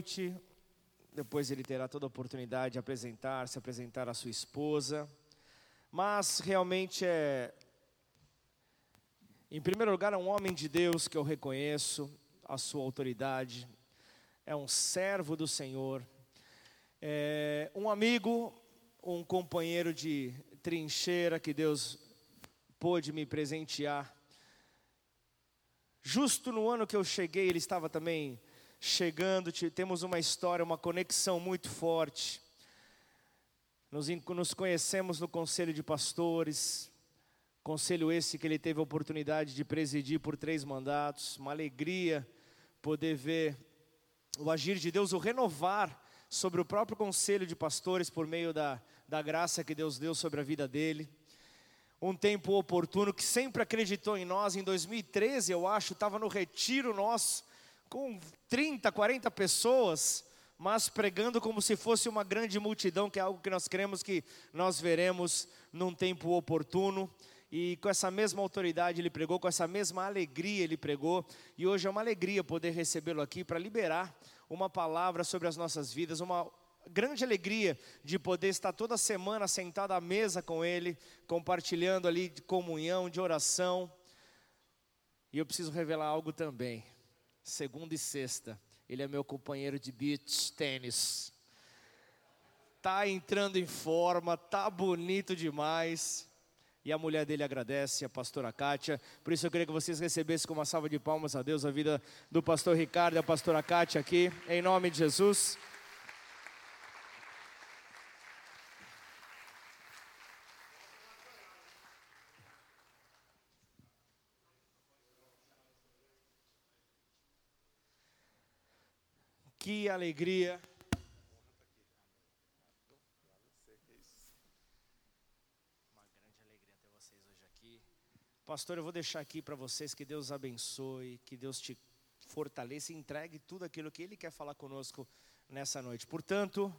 noite. Depois ele terá toda a oportunidade de apresentar, se apresentar a sua esposa. Mas realmente é, em primeiro lugar, é um homem de Deus que eu reconheço a sua autoridade. É um servo do Senhor. É um amigo, um companheiro de trincheira que Deus pôde me presentear. Justo no ano que eu cheguei, ele estava também chegando. Temos uma história, uma conexão muito forte. Nos, nos conhecemos no conselho de pastores, conselho esse que ele teve a oportunidade de presidir por três mandatos. Uma alegria poder ver o agir de Deus, o renovar sobre o próprio conselho de pastores por meio da, da graça que Deus deu sobre a vida dele um tempo oportuno, que sempre acreditou em nós. Em 2013, eu acho, estava no retiro nosso, com 30, 40 pessoas, mas pregando como se fosse uma grande multidão, que é algo que nós cremos que nós veremos num tempo oportuno. E com essa mesma autoridade ele pregou, com essa mesma alegria ele pregou, e hoje é uma alegria poder recebê-lo aqui para liberar uma palavra sobre as nossas vidas, uma grande alegria de poder estar toda semana sentado à mesa com Ele, compartilhando ali de comunhão, de oração. E eu preciso revelar algo também. Segunda e sexta, ele é meu companheiro de beach tênis. Tá entrando em forma, tá bonito demais. E a mulher dele agradece, a pastora Kátia. Por isso eu queria que vocês recebessem com uma salva de palmas a Deus a vida do pastor Ricardo e a pastora Kátia aqui, em nome de Jesus. Que alegria. Uma grande alegria ter vocês hoje aqui. Pastor, eu vou deixar aqui para vocês que Deus abençoe, que Deus te fortaleça e entregue tudo aquilo que Ele quer falar conosco nessa noite. Portanto,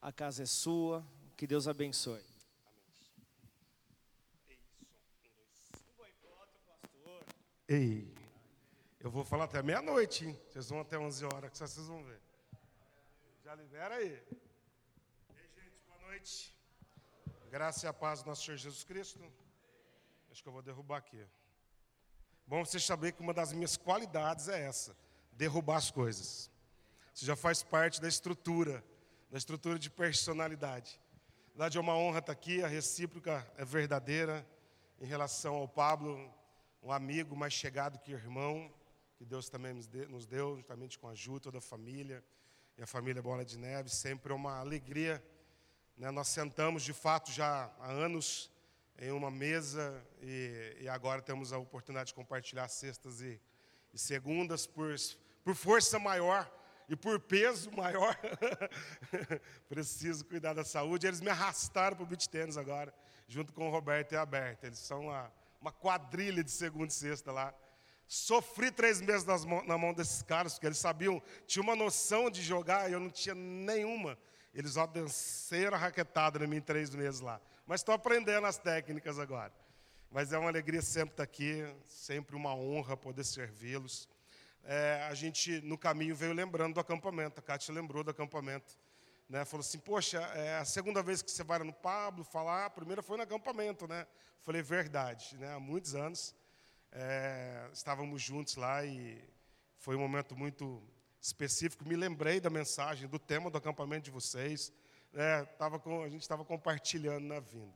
a casa é sua, que Deus abençoe. Ei. Eu vou falar até meia-noite, hein? Vocês vão até 11 horas, que vocês vão ver. Já libera aí. Ei, gente, boa noite. Graça e a paz do nosso Senhor Jesus Cristo. Acho que eu vou derrubar aqui. Bom você saber que uma das minhas qualidades é essa: derrubar as coisas. Isso já faz parte da estrutura, da estrutura de personalidade. Na verdade, é uma honra estar aqui, a recíproca é verdadeira em relação ao Pablo, um amigo mais chegado que irmão que Deus também nos deu, justamente com a Ju, toda a família, e a família Bola de Neve, sempre é uma alegria. Né? Nós sentamos, de fato, já há anos em uma mesa e, e agora temos a oportunidade de compartilhar sextas e, e segundas por, por força maior e por peso maior. Preciso cuidar da saúde. Eles me arrastaram para o beat tênis agora, junto com o Roberto e a Berta. Eles são uma, uma quadrilha de segunda e sexta lá. Sofri três meses nas, na mão desses caras, porque eles sabiam, tinha uma noção de jogar e eu não tinha nenhuma. Eles ó, dançaram a raquetada em mim três meses lá. Mas estou aprendendo as técnicas agora. Mas é uma alegria sempre estar aqui, sempre uma honra poder servi-los. É, a gente, no caminho, veio lembrando do acampamento. A Cátia lembrou do acampamento. Né? Falou assim, poxa, é a segunda vez que você vai no Pablo falar, a primeira foi no acampamento, né? Falei, verdade, né? há muitos anos. É, estávamos juntos lá e foi um momento muito específico. Me lembrei da mensagem, do tema do acampamento de vocês. É, tava com, a gente estava compartilhando na vinda.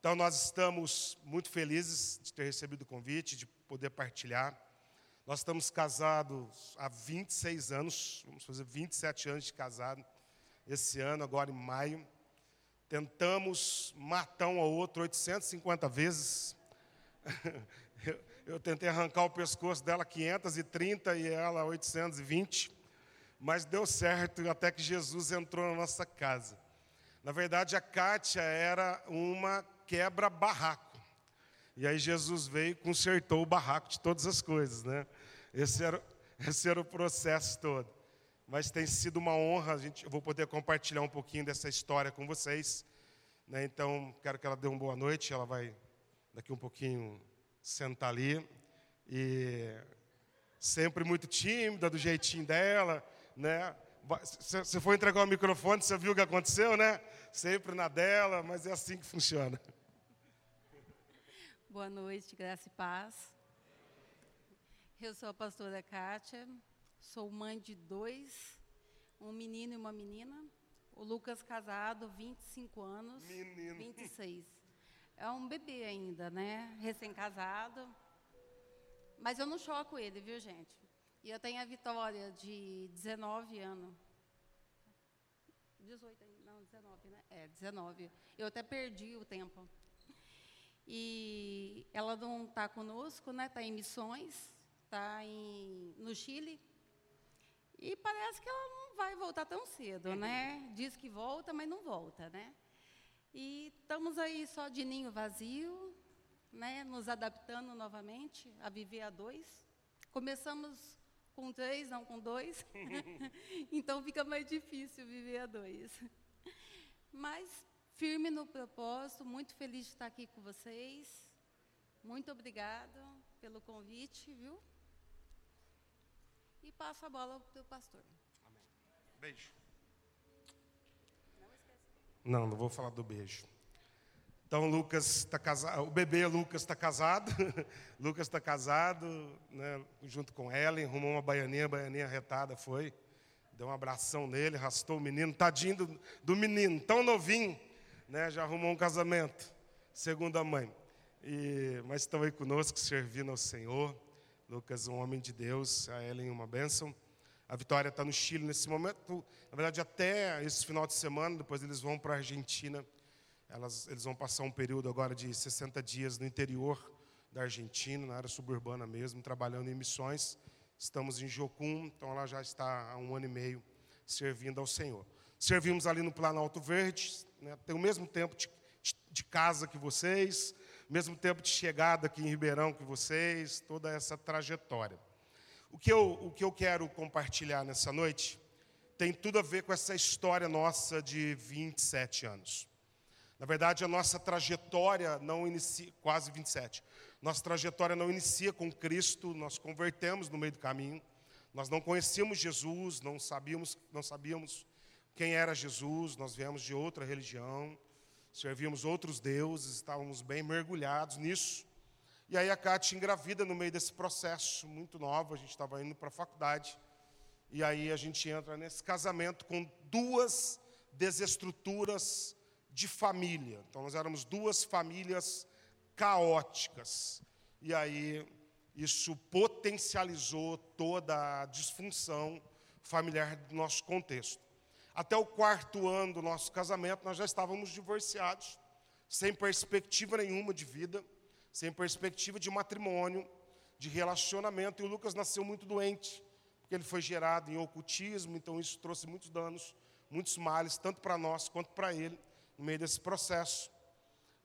Então, nós estamos muito felizes de ter recebido o convite, de poder partilhar. Nós estamos casados há 26 anos, vamos fazer 27 anos de casado, esse ano, agora em maio. Tentamos matar um ao outro 850 vezes. Eu tentei arrancar o pescoço dela 530 e ela 820, mas deu certo até que Jesus entrou na nossa casa. Na verdade, a Kátia era uma quebra-barraco. E aí Jesus veio e consertou o barraco de todas as coisas, né? Esse era, esse era o processo todo. Mas tem sido uma honra, a gente, eu vou poder compartilhar um pouquinho dessa história com vocês. Né? Então, quero que ela dê uma boa noite, ela vai daqui um pouquinho sentar ali. E sempre muito tímida, do jeitinho dela. né? Você foi entregar o microfone, você viu o que aconteceu, né? Sempre na dela, mas é assim que funciona. Boa noite, graça e paz. Eu sou a pastora Kátia, sou mãe de dois, um menino e uma menina. O Lucas casado, 25 anos. Menino. 26. É um bebê ainda, né? Recém-casado. Mas eu não choco ele, viu, gente? E eu tenho a Vitória, de 19 anos. 18 não, 19, né? É, 19. Eu até perdi o tempo. E ela não está conosco, né? Está em missões, está no Chile. E parece que ela não vai voltar tão cedo, né? Diz que volta, mas não volta, né? E estamos aí só de ninho vazio, né? Nos adaptando novamente a viver a dois. Começamos com três, não com dois. então fica mais difícil viver a dois. Mas firme no propósito, muito feliz de estar aqui com vocês. Muito obrigado pelo convite, viu? E passo a bola para o pastor. Amém. Beijo. Não, não vou falar do beijo. Então, Lucas está casado, o bebê Lucas está casado, Lucas está casado, né, junto com Ellen, arrumou uma baianinha, a baianinha retada foi, deu um abração nele, arrastou o menino, tadinho do, do menino, tão novinho, né, já arrumou um casamento, segundo a mãe. E, mas estão aí conosco, servindo ao Senhor. Lucas, um homem de Deus, a Ellen, uma bênção. A Vitória está no Chile nesse momento. Na verdade, até esse final de semana, depois eles vão para a Argentina. Elas, eles vão passar um período agora de 60 dias no interior da Argentina, na área suburbana mesmo, trabalhando em missões. Estamos em Jocum, então ela já está há um ano e meio servindo ao Senhor. Servimos ali no Planalto Verde, né, tem o mesmo tempo de, de casa que vocês, mesmo tempo de chegada aqui em Ribeirão que vocês, toda essa trajetória. O que, eu, o que eu quero compartilhar nessa noite tem tudo a ver com essa história nossa de 27 anos. Na verdade, a nossa trajetória não inicia, quase 27. Nossa trajetória não inicia com Cristo, nós convertemos no meio do caminho. Nós não conhecíamos Jesus, não sabíamos, não sabíamos quem era Jesus, nós viemos de outra religião, servíamos outros deuses, estávamos bem mergulhados nisso. E aí a Cátia engravida no meio desse processo, muito nova, a gente estava indo para a faculdade. E aí a gente entra nesse casamento com duas desestruturas de família. Então nós éramos duas famílias caóticas. E aí isso potencializou toda a disfunção familiar do nosso contexto. Até o quarto ano do nosso casamento, nós já estávamos divorciados, sem perspectiva nenhuma de vida, sem perspectiva de matrimônio, de relacionamento. E o Lucas nasceu muito doente, porque ele foi gerado em ocultismo, então isso trouxe muitos danos, muitos males, tanto para nós quanto para ele, no meio desse processo.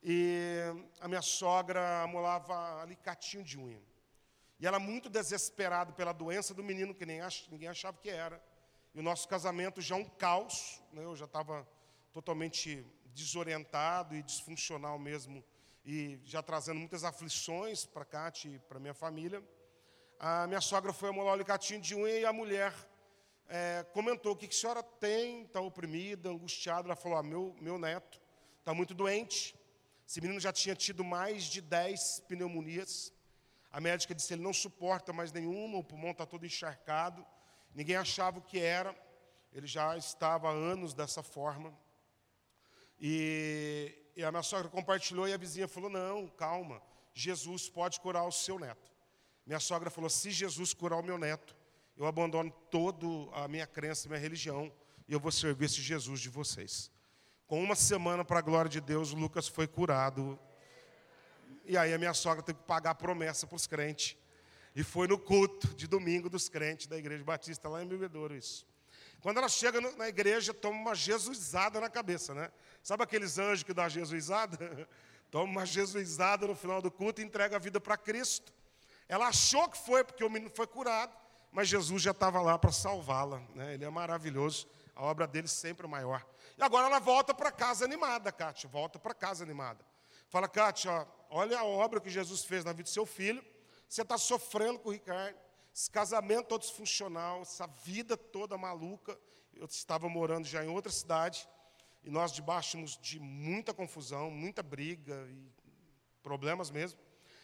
E a minha sogra amolava alicatinho de unha. E ela muito desesperada pela doença do menino, que nem ach, ninguém achava que era e o nosso casamento já um caos, né? eu já estava totalmente desorientado e disfuncional mesmo, e já trazendo muitas aflições para Cátia e para minha família. A minha sogra foi amolar o alicatinho de unha e a mulher é, comentou: O que, que a senhora tem? Está oprimida, angustiada. Ela falou: ah, meu, meu neto está muito doente. Esse menino já tinha tido mais de 10 pneumonias. A médica disse: ele não suporta mais nenhuma, o pulmão está todo encharcado. Ninguém achava o que era, ele já estava há anos dessa forma. E, e a minha sogra compartilhou e a vizinha falou: Não, calma, Jesus pode curar o seu neto. Minha sogra falou: Se Jesus curar o meu neto, eu abandono toda a minha crença, minha religião, e eu vou servir esse Jesus de vocês. Com uma semana, para a glória de Deus, Lucas foi curado. E aí a minha sogra teve que pagar a promessa para os crentes e foi no culto de domingo dos crentes da Igreja Batista, lá em Bebedouro, isso. Quando ela chega na igreja, toma uma jesuizada na cabeça, né? Sabe aqueles anjos que dá jesuizada? Toma uma jesuizada no final do culto e entrega a vida para Cristo. Ela achou que foi porque o menino foi curado, mas Jesus já estava lá para salvá-la. Né? Ele é maravilhoso, a obra dele sempre é maior. E agora ela volta para casa animada, Kátia, volta para casa animada. Fala, Kátia, olha a obra que Jesus fez na vida do seu filho, você está sofrendo com o Ricardo, esse casamento todo disfuncional, essa vida toda maluca. Eu estava morando já em outra cidade e nós debaixo de muita confusão, muita briga e problemas mesmo.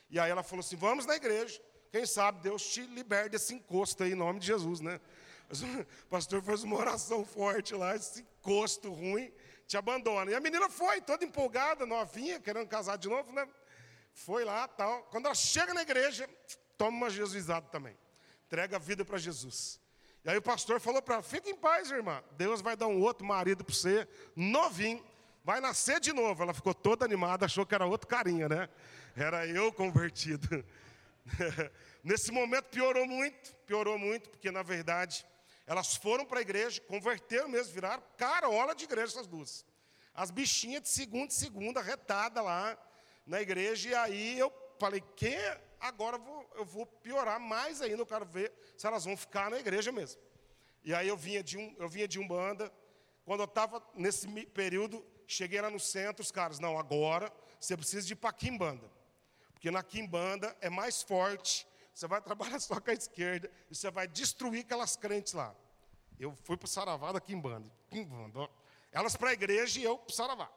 E aí ela falou assim: vamos na igreja. Quem sabe Deus te liberte desse encosto aí, em nome de Jesus, né? O pastor fez uma oração forte lá, esse encosto ruim te abandona. E a menina foi, toda empolgada, novinha, querendo casar de novo, né? Foi lá, tal. Quando ela chega na igreja, toma uma jesuizada também. Entrega a vida para Jesus. E aí o pastor falou para ela: fica em paz, irmã. Deus vai dar um outro marido para você, novinho. Vai nascer de novo. Ela ficou toda animada, achou que era outro carinha, né? Era eu convertido. Nesse momento piorou muito, piorou muito, porque na verdade elas foram para a igreja, converteram mesmo, viraram carola de igreja essas duas. As bichinhas de segunda e segunda, retada lá na igreja, e aí eu falei, que agora vou, eu vou piorar mais ainda, eu quero ver se elas vão ficar na igreja mesmo. E aí eu vinha de um, eu vinha de umbanda, quando eu estava nesse período, cheguei lá no centro, os caras, não, agora você precisa de ir para Quimbanda. Porque na Quimbanda é mais forte, você vai trabalhar só com a esquerda e você vai destruir aquelas crentes lá. Eu fui para o Saravá da Quimbanda. Quimbanda. Elas para a igreja e eu para o Saravá.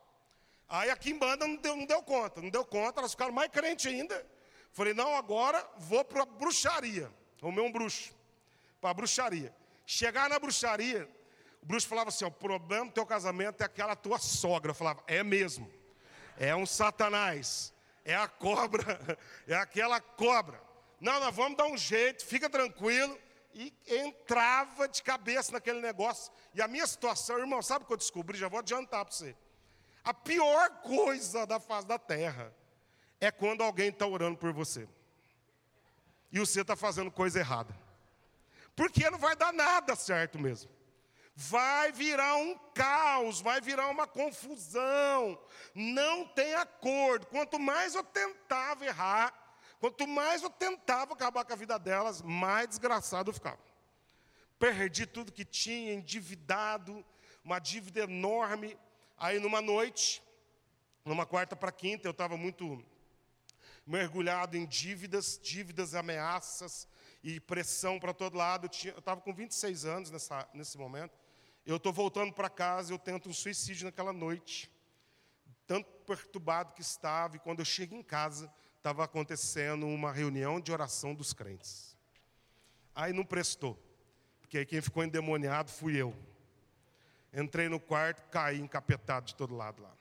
Aí a Quimbanda não deu, não deu conta, não deu conta, elas ficaram mais crentes ainda. Falei, não, agora vou para a bruxaria. Arrumei um bruxo, para a bruxaria. Chegar na bruxaria, o bruxo falava assim: o problema do teu casamento é aquela tua sogra. Eu falava, é mesmo. É um satanás. É a cobra. É aquela cobra. Não, nós vamos dar um jeito, fica tranquilo. E entrava de cabeça naquele negócio. E a minha situação, irmão, sabe o que eu descobri? Já vou adiantar para você. A pior coisa da face da terra é quando alguém está orando por você. E você está fazendo coisa errada. Porque não vai dar nada certo mesmo. Vai virar um caos, vai virar uma confusão. Não tem acordo. Quanto mais eu tentava errar, quanto mais eu tentava acabar com a vida delas, mais desgraçado eu ficava. Perdi tudo que tinha, endividado, uma dívida enorme. Aí numa noite, numa quarta para quinta, eu estava muito mergulhado em dívidas, dívidas, ameaças e pressão para todo lado. Eu estava com 26 anos nessa, nesse momento. Eu estou voltando para casa, eu tento um suicídio naquela noite. Tanto perturbado que estava, e quando eu chego em casa, estava acontecendo uma reunião de oração dos crentes. Aí não prestou, porque aí quem ficou endemoniado fui eu. Entrei no quarto, caí encapetado de todo lado lá.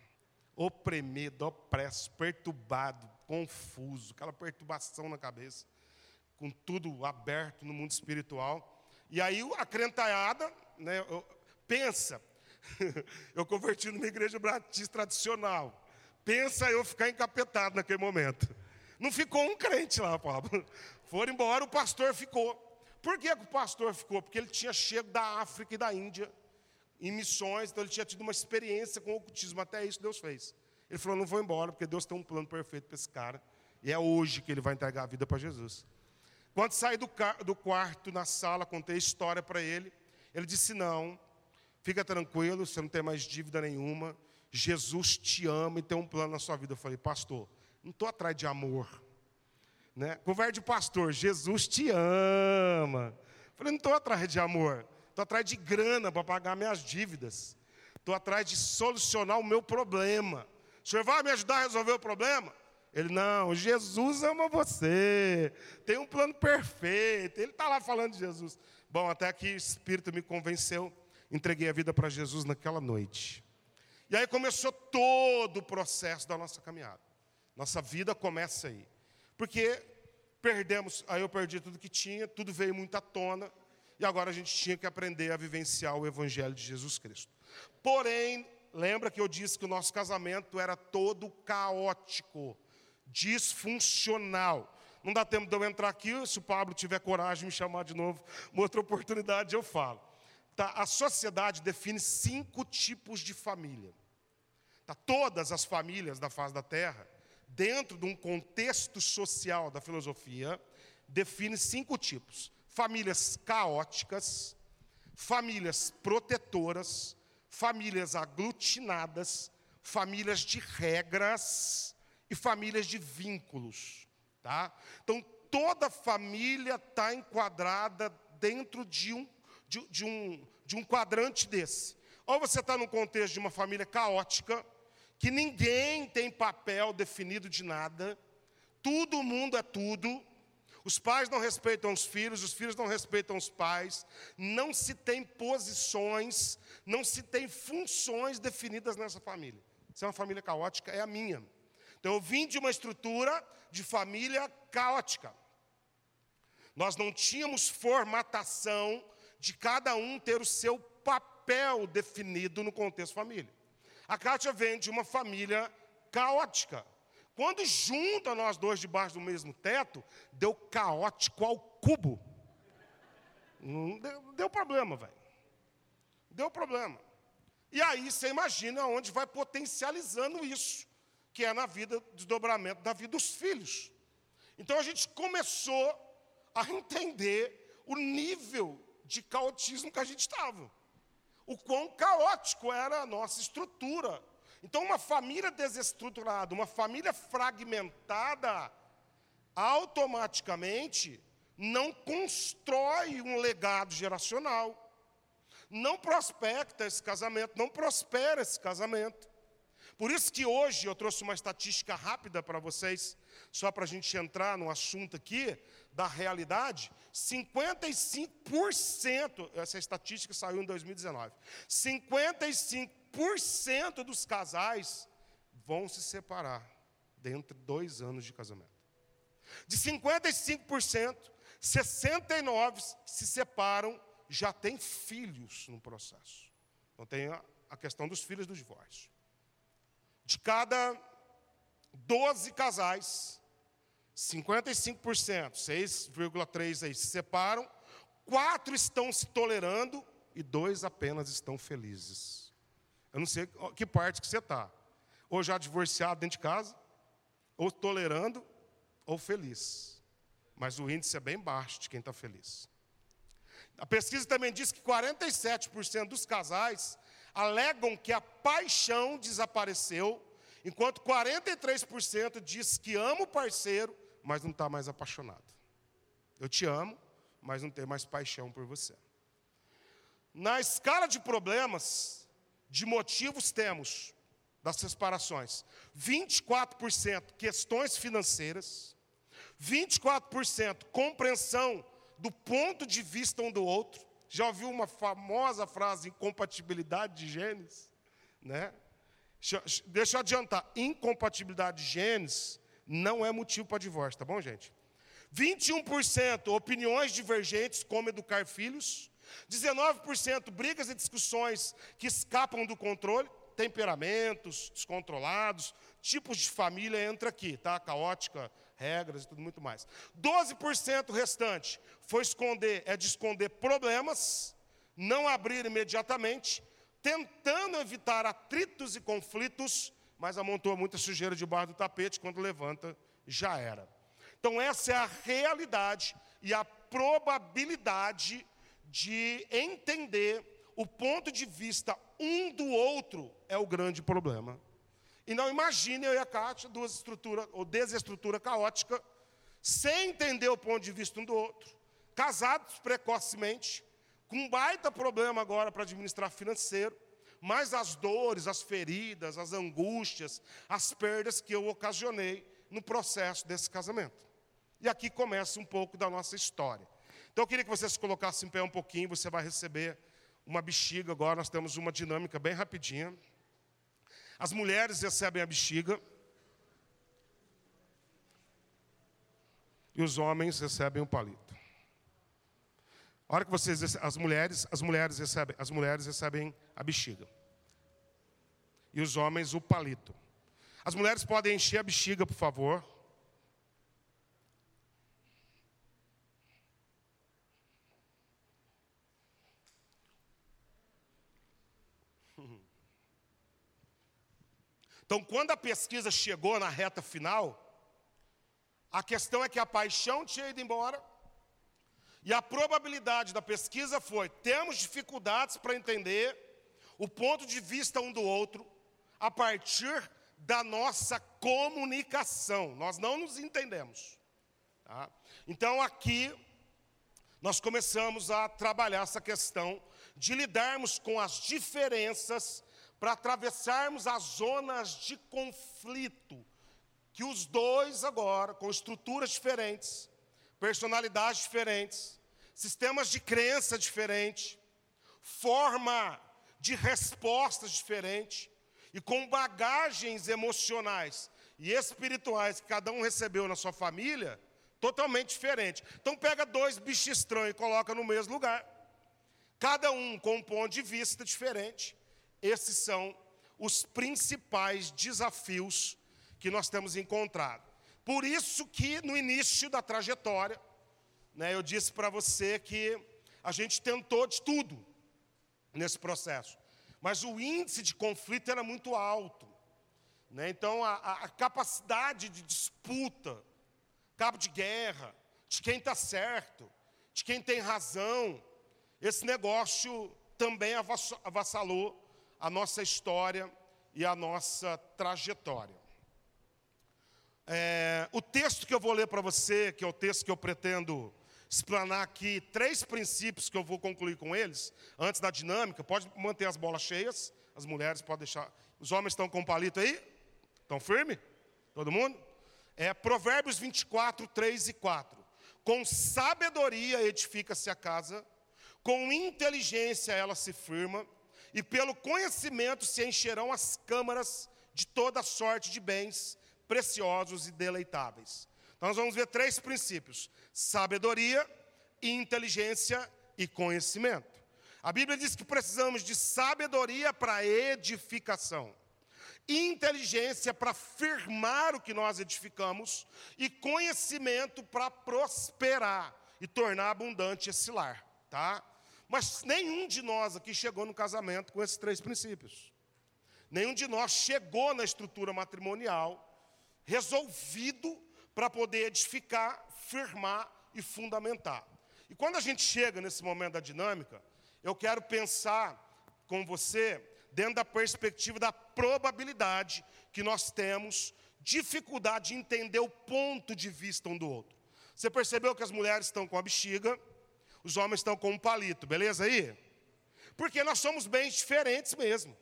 Oprimido, opresso, perturbado, confuso, aquela perturbação na cabeça, com tudo aberto no mundo espiritual. E aí a crentalhada, né, pensa, eu converti numa igreja batista tradicional. Pensa eu ficar encapetado naquele momento. Não ficou um crente lá, Pablo. Foram embora, o pastor ficou. Por que, que o pastor ficou? Porque ele tinha chego da África e da Índia em missões, então ele tinha tido uma experiência com o ocultismo, até isso Deus fez. Ele falou: não vou embora, porque Deus tem um plano perfeito para esse cara, e é hoje que ele vai entregar a vida para Jesus. Quando saí do, do quarto, na sala, contei a história para ele, ele disse: não, fica tranquilo, você não tem mais dívida nenhuma, Jesus te ama e tem um plano na sua vida. Eu falei: pastor, não estou atrás de amor. Né? Conversa de pastor, Jesus te ama. Eu falei, não estou atrás de amor. Estou atrás de grana para pagar minhas dívidas. Estou atrás de solucionar o meu problema. O senhor vai me ajudar a resolver o problema? Ele, não, Jesus ama você. Tem um plano perfeito. Ele está lá falando de Jesus. Bom, até que o Espírito me convenceu. Entreguei a vida para Jesus naquela noite. E aí começou todo o processo da nossa caminhada. Nossa vida começa aí. Porque perdemos, aí eu perdi tudo que tinha, tudo veio muito à tona. E agora a gente tinha que aprender a vivenciar o Evangelho de Jesus Cristo. Porém, lembra que eu disse que o nosso casamento era todo caótico, disfuncional. Não dá tempo de eu entrar aqui, se o Pablo tiver coragem de me chamar de novo, uma outra oportunidade eu falo. Tá, a sociedade define cinco tipos de família. Tá, todas as famílias da face da terra, dentro de um contexto social da filosofia, define cinco tipos famílias caóticas, famílias protetoras, famílias aglutinadas, famílias de regras e famílias de vínculos, tá? Então, toda família está enquadrada dentro de um, de, de, um, de um quadrante desse. Ou você está no contexto de uma família caótica, que ninguém tem papel definido de nada, todo mundo é tudo, os pais não respeitam os filhos, os filhos não respeitam os pais, não se tem posições, não se tem funções definidas nessa família. Se é uma família caótica, é a minha. Então eu vim de uma estrutura de família caótica. Nós não tínhamos formatação de cada um ter o seu papel definido no contexto família. A Kátia vem de uma família caótica. Quando junta nós dois debaixo do mesmo teto, deu caótico ao cubo. Deu, deu problema, velho. Deu problema. E aí você imagina onde vai potencializando isso, que é na vida, desdobramento da vida dos filhos. Então a gente começou a entender o nível de caotismo que a gente estava. O quão caótico era a nossa estrutura então, uma família desestruturada, uma família fragmentada, automaticamente não constrói um legado geracional. Não prospecta esse casamento, não prospera esse casamento. Por isso que hoje eu trouxe uma estatística rápida para vocês, só para a gente entrar no assunto aqui da realidade. 55%, essa estatística saiu em 2019. 55 cento dos casais vão se separar dentro de dois anos de casamento. De 55%, 69% se separam, já têm filhos no processo. Então tem a, a questão dos filhos do divórcio. De cada 12 casais, 55%, 6,3% aí se separam, quatro estão se tolerando e dois apenas estão felizes. Eu não sei que parte que você está. Ou já divorciado dentro de casa, ou tolerando, ou feliz. Mas o índice é bem baixo de quem está feliz. A pesquisa também diz que 47% dos casais alegam que a paixão desapareceu, enquanto 43% diz que ama o parceiro, mas não está mais apaixonado. Eu te amo, mas não tenho mais paixão por você. Na escala de problemas, de motivos temos das separações: 24% questões financeiras, 24% compreensão do ponto de vista um do outro. Já ouviu uma famosa frase incompatibilidade de genes, né? Deixa eu adiantar, incompatibilidade de genes não é motivo para divórcio, tá bom, gente? 21% opiniões divergentes como educar filhos. 19% brigas e discussões que escapam do controle, temperamentos descontrolados, tipos de família entra aqui, tá? Caótica, regras e tudo muito mais. 12% restante foi esconder, é de esconder problemas, não abrir imediatamente, tentando evitar atritos e conflitos, mas amontou muita sujeira debaixo do tapete, quando levanta, já era. Então essa é a realidade e a probabilidade de entender o ponto de vista um do outro é o grande problema. E não imagine eu e a Kátia, duas estruturas, ou desestrutura caótica, sem entender o ponto de vista um do outro, casados precocemente, com um baita problema agora para administrar financeiro, mas as dores, as feridas, as angústias, as perdas que eu ocasionei no processo desse casamento. E aqui começa um pouco da nossa história. Então eu queria que você se colocasse em pé um pouquinho, você vai receber uma bexiga agora, nós temos uma dinâmica bem rapidinha. As mulheres recebem a bexiga. E os homens recebem o palito. A hora que vocês as mulheres, as mulheres recebem, as mulheres recebem a bexiga. E os homens o palito. As mulheres podem encher a bexiga, por favor. Então, quando a pesquisa chegou na reta final, a questão é que a paixão tinha ido embora, e a probabilidade da pesquisa foi: temos dificuldades para entender o ponto de vista um do outro a partir da nossa comunicação. Nós não nos entendemos. Tá? Então aqui nós começamos a trabalhar essa questão de lidarmos com as diferenças para atravessarmos as zonas de conflito que os dois agora, com estruturas diferentes, personalidades diferentes, sistemas de crença diferentes, forma de respostas diferentes e com bagagens emocionais e espirituais que cada um recebeu na sua família, totalmente diferente. Então pega dois bichos estranhos e coloca no mesmo lugar. Cada um com um ponto de vista diferente. Esses são os principais desafios que nós temos encontrado. Por isso que no início da trajetória, né, eu disse para você que a gente tentou de tudo nesse processo, mas o índice de conflito era muito alto. Né? Então, a, a capacidade de disputa, cabo de guerra, de quem está certo, de quem tem razão, esse negócio também avassalou a nossa história e a nossa trajetória. É, o texto que eu vou ler para você, que é o texto que eu pretendo explanar aqui, três princípios que eu vou concluir com eles, antes da dinâmica, pode manter as bolas cheias, as mulheres podem deixar. Os homens estão com palito aí? Estão firme? Todo mundo? É Provérbios 24, 3 e 4. Com sabedoria edifica-se a casa, com inteligência ela se firma, e pelo conhecimento se encherão as câmaras de toda sorte de bens preciosos e deleitáveis. Então, nós vamos ver três princípios: sabedoria, inteligência e conhecimento. A Bíblia diz que precisamos de sabedoria para edificação, inteligência para firmar o que nós edificamos e conhecimento para prosperar e tornar abundante esse lar, tá? Mas nenhum de nós aqui chegou no casamento com esses três princípios. Nenhum de nós chegou na estrutura matrimonial resolvido para poder edificar, firmar e fundamentar. E quando a gente chega nesse momento da dinâmica, eu quero pensar com você dentro da perspectiva da probabilidade que nós temos dificuldade de entender o ponto de vista um do outro. Você percebeu que as mulheres estão com a bexiga, os homens estão com um palito, beleza aí? Porque nós somos bem diferentes mesmo.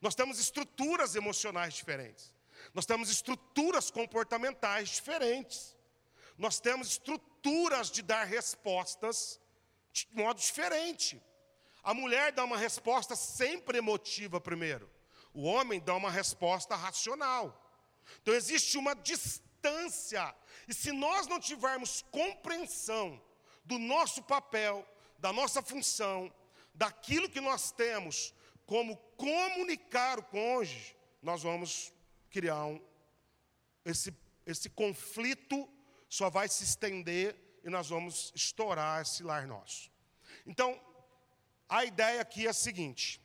Nós temos estruturas emocionais diferentes. Nós temos estruturas comportamentais diferentes. Nós temos estruturas de dar respostas de modo diferente. A mulher dá uma resposta sempre emotiva primeiro. O homem dá uma resposta racional. Então existe uma distância. E se nós não tivermos compreensão do nosso papel, da nossa função, daquilo que nós temos como comunicar o cônjuge, nós vamos criar um, esse, esse conflito só vai se estender e nós vamos estourar esse lar nosso. Então, a ideia aqui é a seguinte: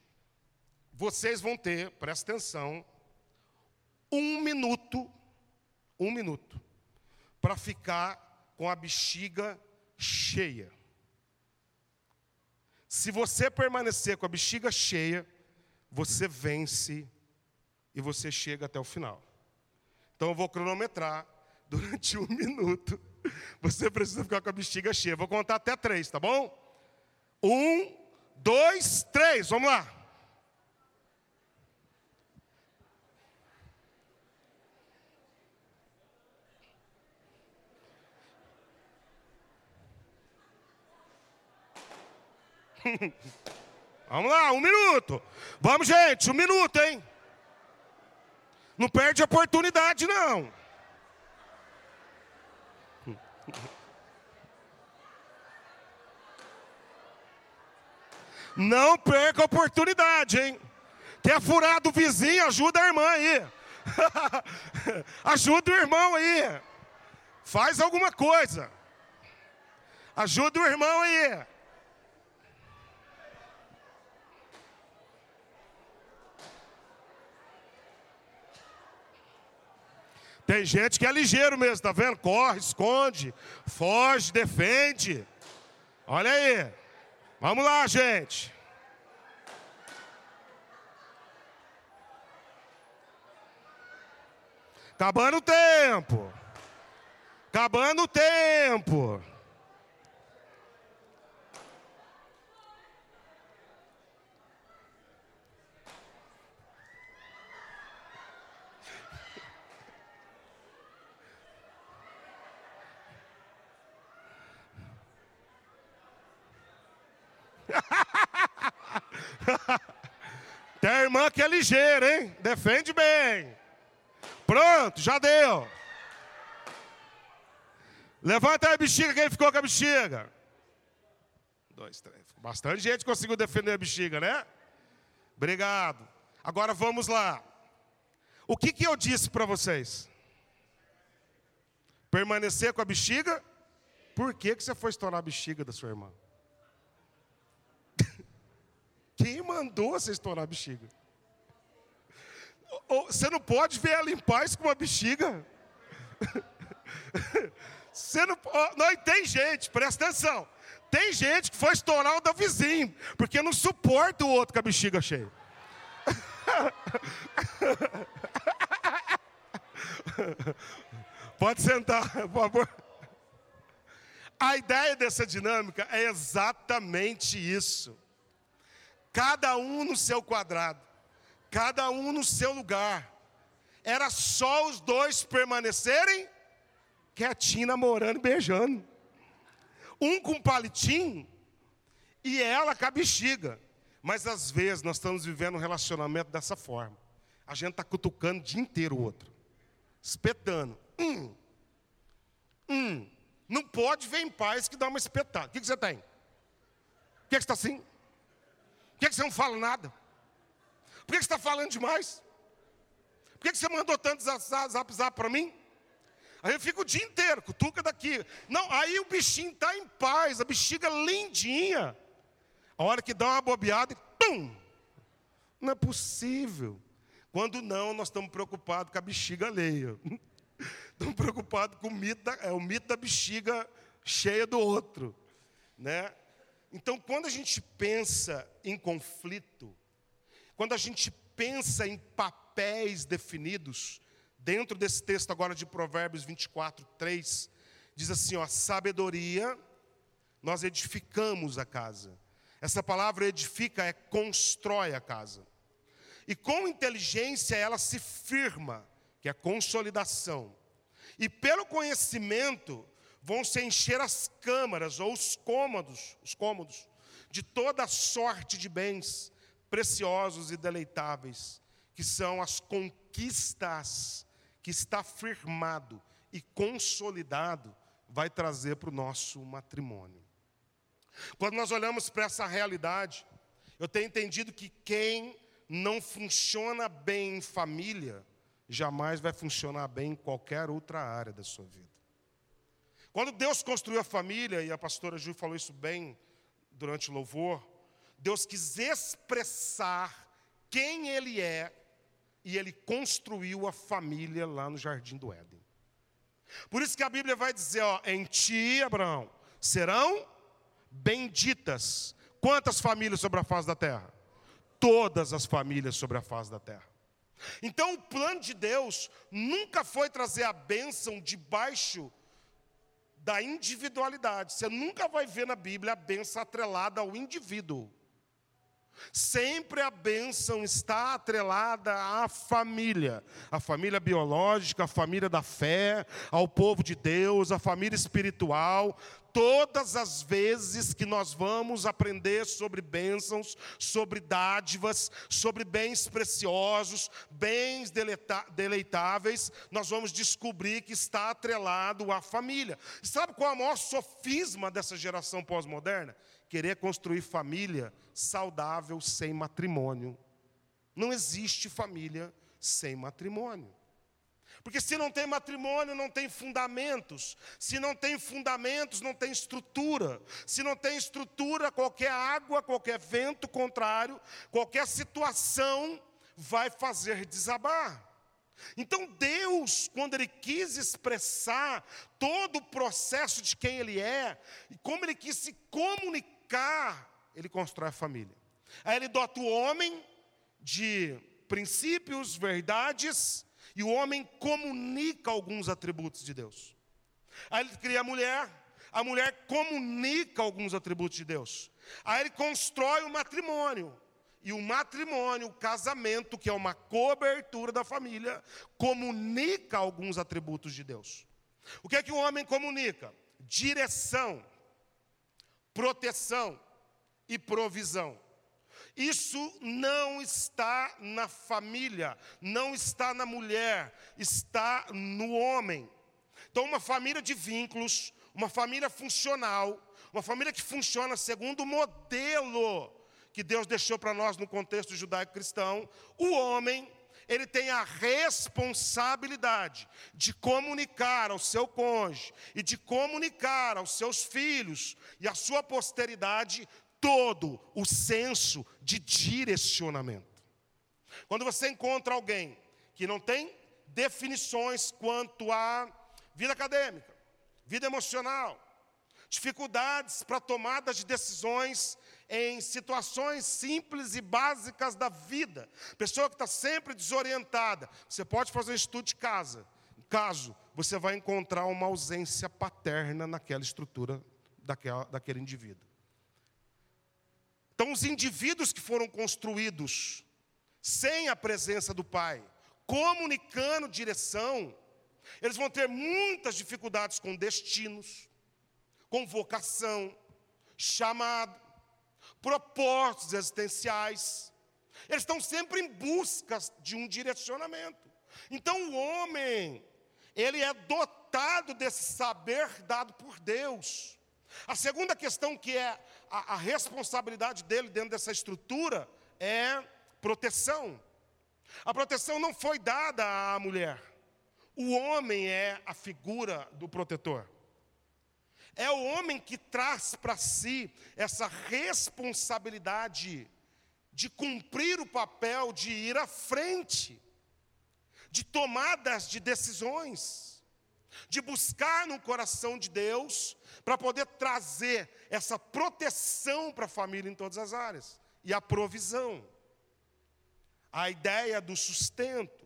vocês vão ter, presta atenção, um minuto, um minuto, para ficar com a bexiga cheia. Se você permanecer com a bexiga cheia, você vence e você chega até o final. Então eu vou cronometrar durante um minuto. Você precisa ficar com a bexiga cheia. Vou contar até três, tá bom? Um, dois, três. Vamos lá. Vamos lá, um minuto. Vamos, gente, um minuto, hein? Não perde a oportunidade, não. Não perca a oportunidade, hein? Quer furar do vizinho, ajuda a irmã aí. ajuda o irmão aí. Faz alguma coisa. Ajuda o irmão aí. Tem gente que é ligeiro mesmo, tá vendo? Corre, esconde, foge, defende. Olha aí. Vamos lá, gente. Acabando o tempo. Acabando o tempo. Tem a irmã que é ligeira, hein? Defende bem. Pronto, já deu. Levanta a bexiga, quem ficou com a bexiga? Dois, três. Bastante gente conseguiu defender a bexiga, né? Obrigado. Agora vamos lá. O que, que eu disse para vocês? Permanecer com a bexiga? Por que, que você foi estourar a bexiga da sua irmã? Quem mandou você estourar a bexiga? Você não pode ver ela em paz com uma bexiga. Você não, não, tem gente, presta atenção. Tem gente que foi estourar o da vizinho, porque não suporta o outro com a bexiga cheia. Pode sentar, por favor. A ideia dessa dinâmica é exatamente isso cada um no seu quadrado, cada um no seu lugar. Era só os dois permanecerem quietinho, namorando, beijando. Um com palitinho e ela com a bexiga. Mas às vezes nós estamos vivendo um relacionamento dessa forma. A gente está cutucando o dia inteiro o outro, espetando. Hum, hum, não pode ver em paz que dá uma espetada. O que, que você tem? O que, que você está assim? Por que, você não fala nada? Por que, você está falando demais? Por que, você mandou tantos zap zap, para mim? Aí eu fico o dia inteiro, cutuca daqui. Não, aí o bichinho está em paz, a bexiga lindinha. A hora que dá uma bobeada pum! Não é possível. Quando não, nós estamos preocupados com a bexiga alheia. Estamos preocupados com o mito da, é, o mito da bexiga cheia do outro. Né? Então, quando a gente pensa em conflito, quando a gente pensa em papéis definidos, dentro desse texto agora de Provérbios 24, 3, diz assim: ó, sabedoria, nós edificamos a casa. Essa palavra edifica é constrói a casa. E com inteligência ela se firma, que é consolidação. E pelo conhecimento vão se encher as câmaras ou os cômodos, os cômodos de toda sorte de bens preciosos e deleitáveis, que são as conquistas que está firmado e consolidado vai trazer para o nosso matrimônio. Quando nós olhamos para essa realidade, eu tenho entendido que quem não funciona bem em família, jamais vai funcionar bem em qualquer outra área da sua vida. Quando Deus construiu a família, e a pastora Ju falou isso bem durante o louvor, Deus quis expressar quem Ele é, e Ele construiu a família lá no jardim do Éden. Por isso que a Bíblia vai dizer: ó, em ti, Abraão, serão benditas. Quantas famílias sobre a face da terra? Todas as famílias sobre a face da terra. Então, o plano de Deus nunca foi trazer a bênção debaixo da individualidade. Você nunca vai ver na Bíblia a bênção atrelada ao indivíduo. Sempre a bênção está atrelada à família, a família biológica, a família da fé, ao povo de Deus, a família espiritual. Todas as vezes que nós vamos aprender sobre bênçãos, sobre dádivas, sobre bens preciosos, bens deleitáveis, nós vamos descobrir que está atrelado à família. Sabe qual é o maior sofisma dessa geração pós-moderna? Querer construir família saudável sem matrimônio. Não existe família sem matrimônio. Porque se não tem matrimônio, não tem fundamentos. Se não tem fundamentos, não tem estrutura. Se não tem estrutura, qualquer água, qualquer vento contrário, qualquer situação vai fazer desabar. Então Deus, quando Ele quis expressar todo o processo de quem Ele é, e como Ele quis se comunicar, ele constrói a família. Aí ele dota o homem de princípios, verdades, e o homem comunica alguns atributos de Deus. Aí ele cria a mulher, a mulher comunica alguns atributos de Deus. Aí ele constrói o matrimônio. E o matrimônio, o casamento, que é uma cobertura da família, comunica alguns atributos de Deus. O que é que o homem comunica? Direção, proteção e provisão. Isso não está na família, não está na mulher, está no homem. Então, uma família de vínculos, uma família funcional, uma família que funciona segundo o modelo que Deus deixou para nós no contexto judaico-cristão, o homem, ele tem a responsabilidade de comunicar ao seu cônjuge e de comunicar aos seus filhos e à sua posteridade todo o senso de direcionamento. Quando você encontra alguém que não tem definições quanto à vida acadêmica, vida emocional, dificuldades para tomadas de decisões em situações simples e básicas da vida. Pessoa que está sempre desorientada. Você pode fazer um estudo de casa. Caso você vai encontrar uma ausência paterna naquela estrutura daquela, daquele indivíduo. Então, os indivíduos que foram construídos sem a presença do pai, comunicando direção, eles vão ter muitas dificuldades com destinos, com vocação, chamado, propósitos existenciais. Eles estão sempre em busca de um direcionamento. Então o homem, ele é dotado desse saber dado por Deus. A segunda questão que é a, a responsabilidade dele dentro dessa estrutura é proteção. A proteção não foi dada à mulher. O homem é a figura do protetor. É o homem que traz para si essa responsabilidade de cumprir o papel de ir à frente, de tomadas de decisões, de buscar no coração de Deus para poder trazer essa proteção para a família em todas as áreas e a provisão. A ideia do sustento,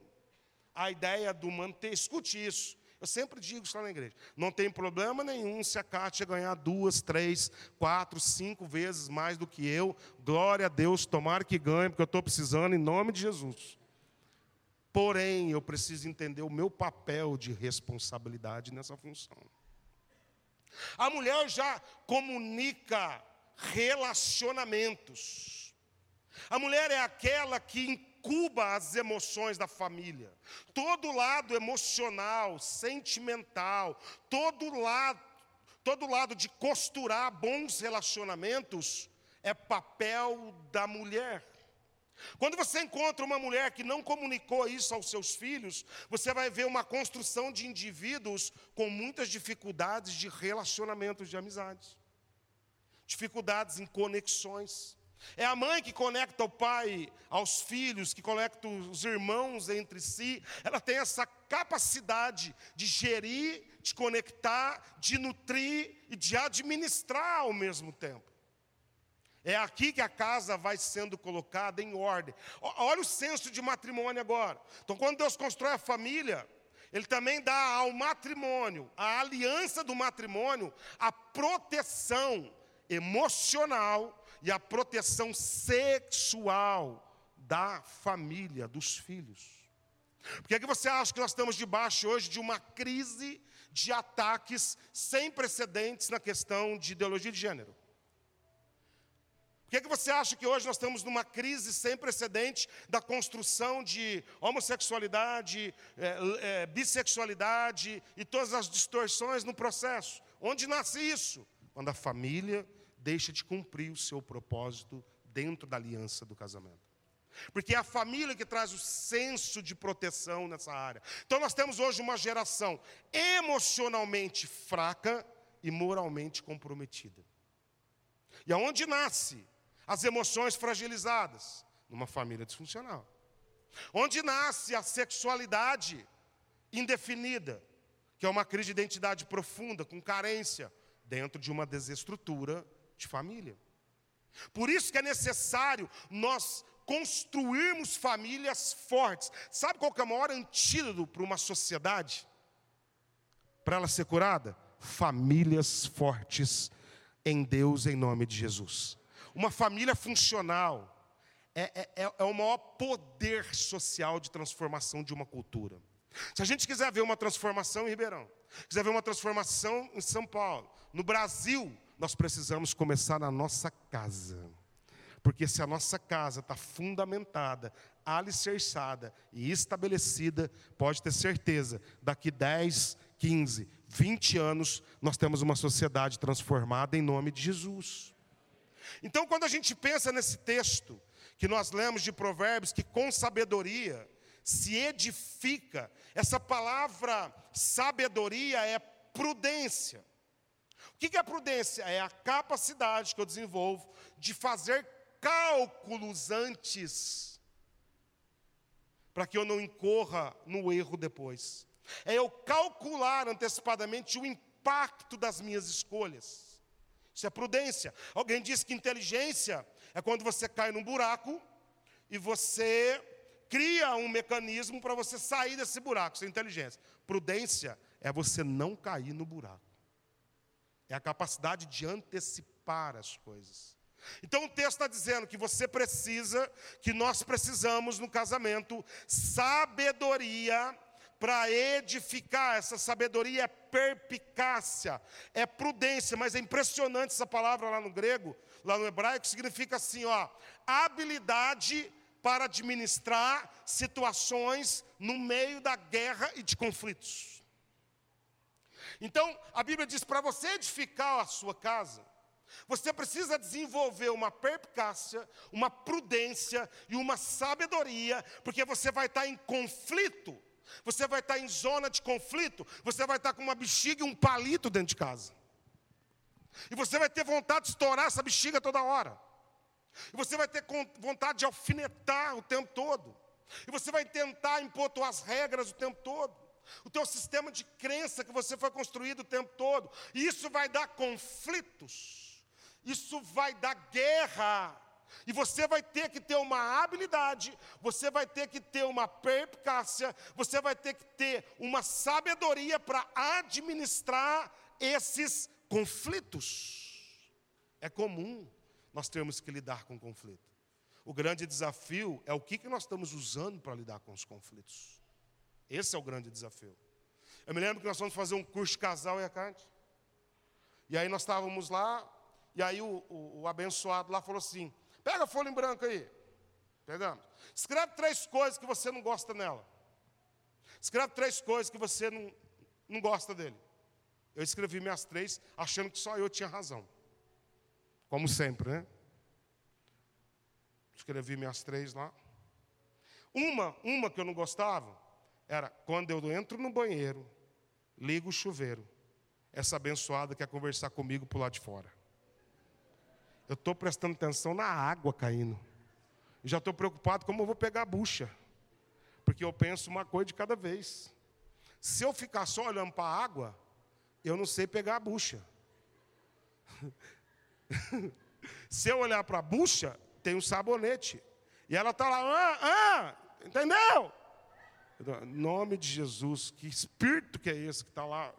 a ideia do manter. Escute isso. Eu sempre digo isso lá na igreja. Não tem problema nenhum se a Kátia ganhar duas, três, quatro, cinco vezes mais do que eu. Glória a Deus, tomara que ganhe, porque eu estou precisando em nome de Jesus. Porém, eu preciso entender o meu papel de responsabilidade nessa função. A mulher já comunica relacionamentos. A mulher é aquela que incuba as emoções da família. Todo lado emocional, sentimental, todo lado, todo lado de costurar bons relacionamentos é papel da mulher. Quando você encontra uma mulher que não comunicou isso aos seus filhos, você vai ver uma construção de indivíduos com muitas dificuldades de relacionamentos de amizades, dificuldades em conexões. É a mãe que conecta o pai aos filhos, que conecta os irmãos entre si. Ela tem essa capacidade de gerir, de conectar, de nutrir e de administrar ao mesmo tempo. É aqui que a casa vai sendo colocada em ordem. Olha o senso de matrimônio agora. Então, quando Deus constrói a família, Ele também dá ao matrimônio, a aliança do matrimônio, a proteção emocional e a proteção sexual da família, dos filhos. Por que, é que você acha que nós estamos debaixo hoje de uma crise de ataques sem precedentes na questão de ideologia de gênero? Por que, é que você acha que hoje nós estamos numa crise sem precedente da construção de homossexualidade, é, é, bissexualidade e todas as distorções no processo? Onde nasce isso? Quando a família deixa de cumprir o seu propósito dentro da aliança do casamento. Porque é a família que traz o senso de proteção nessa área. Então nós temos hoje uma geração emocionalmente fraca e moralmente comprometida. E aonde nasce as emoções fragilizadas? Numa família disfuncional. Onde nasce a sexualidade indefinida, que é uma crise de identidade profunda, com carência, dentro de uma desestrutura de família. Por isso que é necessário nós construirmos famílias fortes. Sabe qual que é o maior antídoto para uma sociedade? para ela ser curada? Famílias fortes em Deus, em nome de Jesus. Uma família funcional é, é, é, é o maior poder social de transformação de uma cultura. Se a gente quiser ver uma transformação em Ribeirão, quiser ver uma transformação em São Paulo, no Brasil, nós precisamos começar na nossa casa. Porque se a nossa casa está fundamentada, alicerçada e estabelecida, pode ter certeza, daqui 10, 15, 20 anos, nós temos uma sociedade transformada em nome de Jesus. Então, quando a gente pensa nesse texto que nós lemos de Provérbios, que com sabedoria se edifica, essa palavra sabedoria é prudência. O que é prudência? É a capacidade que eu desenvolvo de fazer cálculos antes, para que eu não incorra no erro depois. É eu calcular antecipadamente o impacto das minhas escolhas. Isso é prudência. Alguém diz que inteligência é quando você cai num buraco e você cria um mecanismo para você sair desse buraco, isso é inteligência. Prudência é você não cair no buraco. É a capacidade de antecipar as coisas. Então o texto está dizendo que você precisa, que nós precisamos no casamento, sabedoria para edificar. Essa sabedoria é perpicácia, é prudência, mas é impressionante essa palavra lá no grego, lá no hebraico, significa assim, ó, habilidade para administrar situações no meio da guerra e de conflitos. Então, a Bíblia diz: para você edificar a sua casa, você precisa desenvolver uma perpicácia, uma prudência e uma sabedoria, porque você vai estar em conflito, você vai estar em zona de conflito, você vai estar com uma bexiga e um palito dentro de casa. E você vai ter vontade de estourar essa bexiga toda hora. E você vai ter vontade de alfinetar o tempo todo. E você vai tentar impor as regras o tempo todo. O teu sistema de crença que você foi construído o tempo todo. E isso vai dar conflitos isso vai dar guerra. E você vai ter que ter uma habilidade, você vai ter que ter uma perpicácia, você vai ter que ter uma sabedoria para administrar esses conflitos. É comum nós termos que lidar com conflito. O grande desafio é o que, que nós estamos usando para lidar com os conflitos. Esse é o grande desafio. Eu me lembro que nós fomos fazer um curso de casal e a Cante. E aí nós estávamos lá, e aí o, o, o abençoado lá falou assim: pega a folha em branco aí. Pegamos. Escreve três coisas que você não gosta nela. Escreve três coisas que você não, não gosta dele. Eu escrevi minhas três, achando que só eu tinha razão. Como sempre, né? Escrevi minhas três lá. Uma, uma que eu não gostava, era quando eu entro no banheiro, ligo o chuveiro, essa abençoada quer conversar comigo por lá de fora. Eu estou prestando atenção na água caindo. Já estou preocupado como eu vou pegar a bucha. Porque eu penso uma coisa de cada vez. Se eu ficar só olhando para a água, eu não sei pegar a bucha. Se eu olhar para a bucha, tem um sabonete. E ela está lá, ah, ah, entendeu? Nome de Jesus, que espírito que é esse que está lá,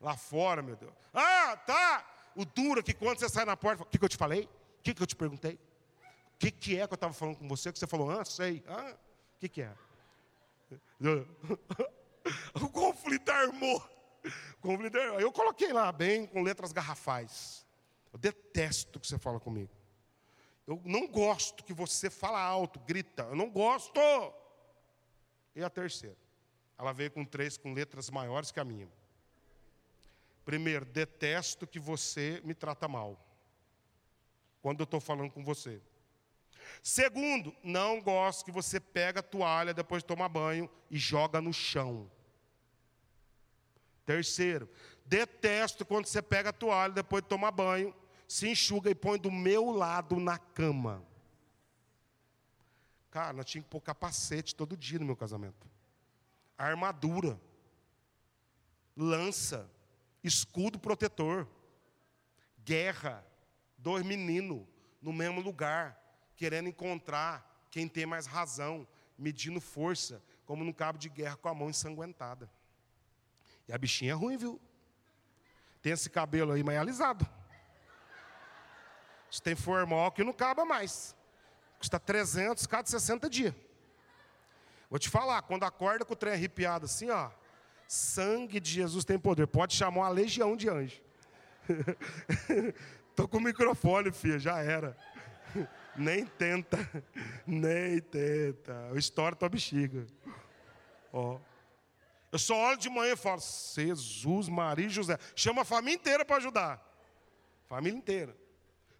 lá fora, meu Deus? Ah, tá, o duro é que quando você sai na porta, o que, que eu te falei? O que, que eu te perguntei? O que, que é que eu estava falando com você? Que você falou, ah, sei. Ah, o que, que é? o conflito armou. O conflito armou. Eu coloquei lá bem com letras garrafais. Eu detesto que você fala comigo. Eu não gosto que você fala alto, grita. Eu não gosto. E a terceira? Ela veio com três com letras maiores que a minha. Primeiro, detesto que você me trata mal. Quando eu estou falando com você. Segundo, não gosto que você pega a toalha depois de tomar banho e joga no chão. Terceiro, detesto quando você pega a toalha depois de tomar banho, se enxuga e põe do meu lado na cama. Cara, nós tínhamos que pôr capacete todo dia no meu casamento. Armadura, lança, escudo protetor, guerra, dois meninos no mesmo lugar, querendo encontrar quem tem mais razão, medindo força, como num cabo de guerra com a mão ensanguentada. E a bichinha é ruim, viu? Tem esse cabelo aí alisado. Se tem formal que não caba mais. Custa 300 cada 60 dias. Vou te falar, quando acorda com o trem arrepiado assim, ó. Sangue de Jesus tem poder. Pode chamar uma legião de anjos. Tô com o microfone, filha, já era. Nem tenta, nem tenta. Eu estouro tua bexiga. Ó. Eu só olho de manhã e falo, Jesus, Maria e José. Chama a família inteira para ajudar. Família inteira.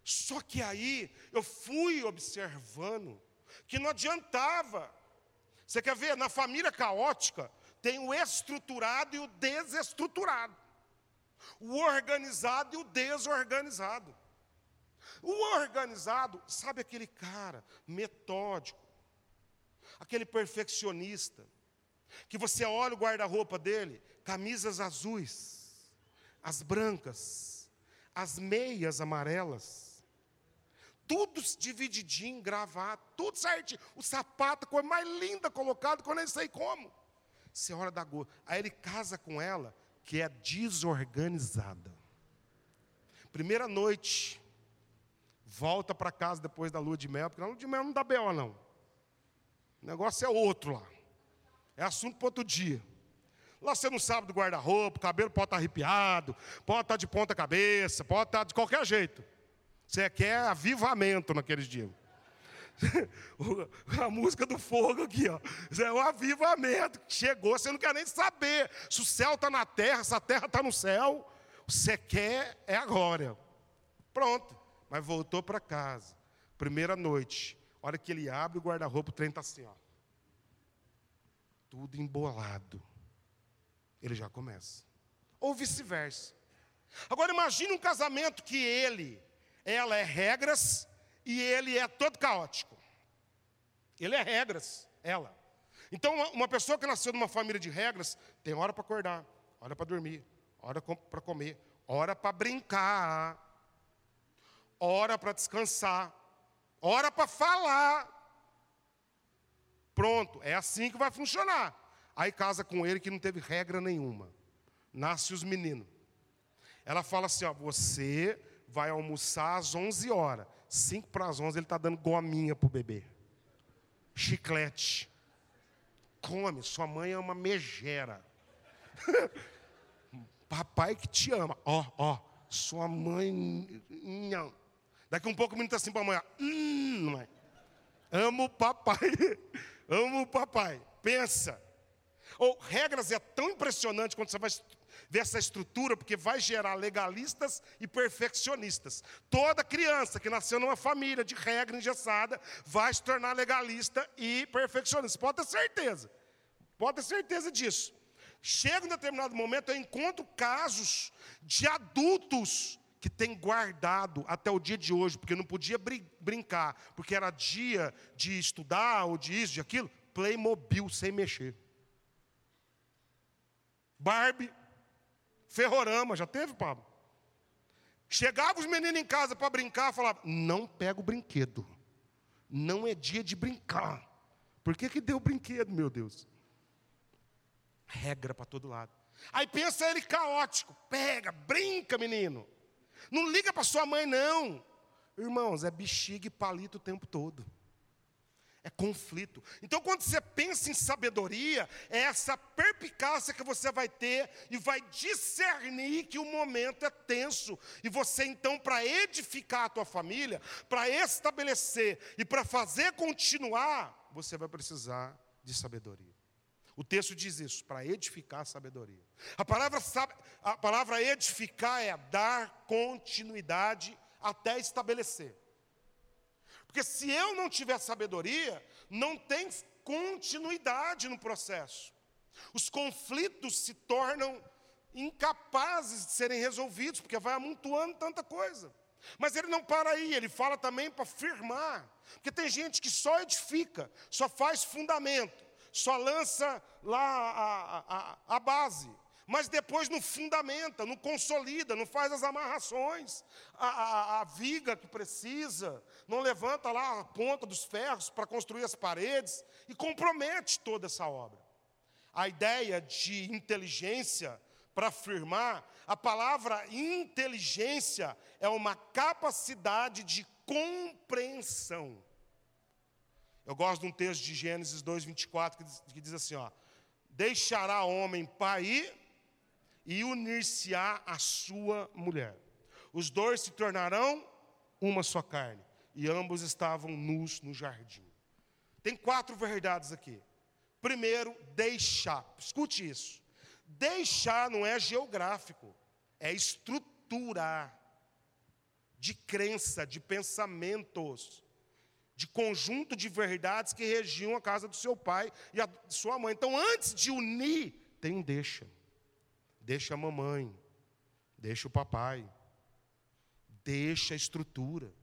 Só que aí eu fui observando que não adiantava. Você quer ver? Na família caótica, tem o estruturado e o desestruturado. O organizado e o desorganizado. O organizado, sabe aquele cara metódico, aquele perfeccionista, que você olha o guarda-roupa dele, camisas azuis, as brancas, as meias amarelas, tudo divididinho, gravado, tudo certinho. O sapato, a coisa mais linda colocado, que eu nem sei como. Você olha da gota. Aí ele casa com ela, que é desorganizada. Primeira noite, volta para casa depois da lua de mel, porque na lua de mel não dá B.O. não. O negócio é outro lá. É assunto para outro dia. Lá você não sabe do guarda-roupa, o cabelo pode estar arrepiado, pode estar de ponta cabeça, pode estar de qualquer jeito. Você quer avivamento naqueles dias. a música do fogo aqui, ó. É o avivamento. Chegou, você não quer nem saber se o céu está na terra, se a terra está no céu. Você quer é a glória. Pronto. Mas voltou para casa. Primeira noite. Hora que ele abre o guarda-roupa, o trem está assim, ó. Tudo embolado. Ele já começa. Ou vice-versa. Agora imagine um casamento que ele, ela é regras e ele é todo caótico. Ele é regras, ela. Então, uma pessoa que nasceu numa família de regras tem hora para acordar, hora para dormir, hora para comer, hora para brincar, hora para descansar, hora para falar. Pronto, é assim que vai funcionar. Aí casa com ele que não teve regra nenhuma. Nasce os meninos. Ela fala assim: ó, você vai almoçar às 11 horas. 5 para as 11 ele está dando gominha para o bebê. Chiclete. Come, sua mãe é uma megera. Papai que te ama. Ó, ó, sua mãe. Não. Daqui um pouco o menino está assim para a mãe. Hum, mãe. Amo o papai. Amo o papai. Pensa. Ou regras é tão impressionante quando você vai ver essa estrutura, porque vai gerar legalistas e perfeccionistas. Toda criança que nasceu numa família de regra engessada vai se tornar legalista e perfeccionista. Pode ter certeza. Pode ter certeza disso. Chega um determinado momento, eu encontro casos de adultos que têm guardado até o dia de hoje, porque não podia brin brincar, porque era dia de estudar, ou de isso, de aquilo, Playmobil sem mexer. Barbie, Ferrorama, já teve, Pablo? Chegava os meninos em casa para brincar, falava: não pega o brinquedo. Não é dia de brincar. Por que, que deu brinquedo, meu Deus? Regra para todo lado. Aí pensa ele caótico. Pega, brinca, menino. Não liga para sua mãe, não. Irmãos, é bexiga e palito o tempo todo é conflito. Então, quando você pensa em sabedoria, é essa perpicácia que você vai ter e vai discernir que o momento é tenso. E você, então, para edificar a tua família, para estabelecer e para fazer continuar, você vai precisar de sabedoria. O texto diz isso, para edificar a sabedoria. A palavra, a palavra edificar é dar continuidade até estabelecer. Porque se eu não tiver sabedoria, não tem continuidade no processo. Os conflitos se tornam incapazes de serem resolvidos, porque vai amontoando tanta coisa. Mas ele não para aí, ele fala também para firmar. Porque tem gente que só edifica, só faz fundamento, só lança lá a, a, a base mas depois não fundamenta, não consolida, não faz as amarrações, a, a, a, viga que precisa, não levanta lá a ponta dos ferros para construir as paredes e compromete toda essa obra. A ideia de inteligência para afirmar, a palavra inteligência é uma capacidade de compreensão. Eu gosto de um texto de Gênesis 2, 24, que diz, que diz assim: ó, deixará homem pai e unir-se-á a sua mulher. Os dois se tornarão uma só carne. E ambos estavam nus no jardim. Tem quatro verdades aqui. Primeiro, deixar. Escute isso. Deixar não é geográfico, é estrutura de crença, de pensamentos, de conjunto de verdades que regiam a casa do seu pai e a sua mãe. Então, antes de unir, tem um deixa. Deixa a mamãe, deixa o papai, deixa a estrutura.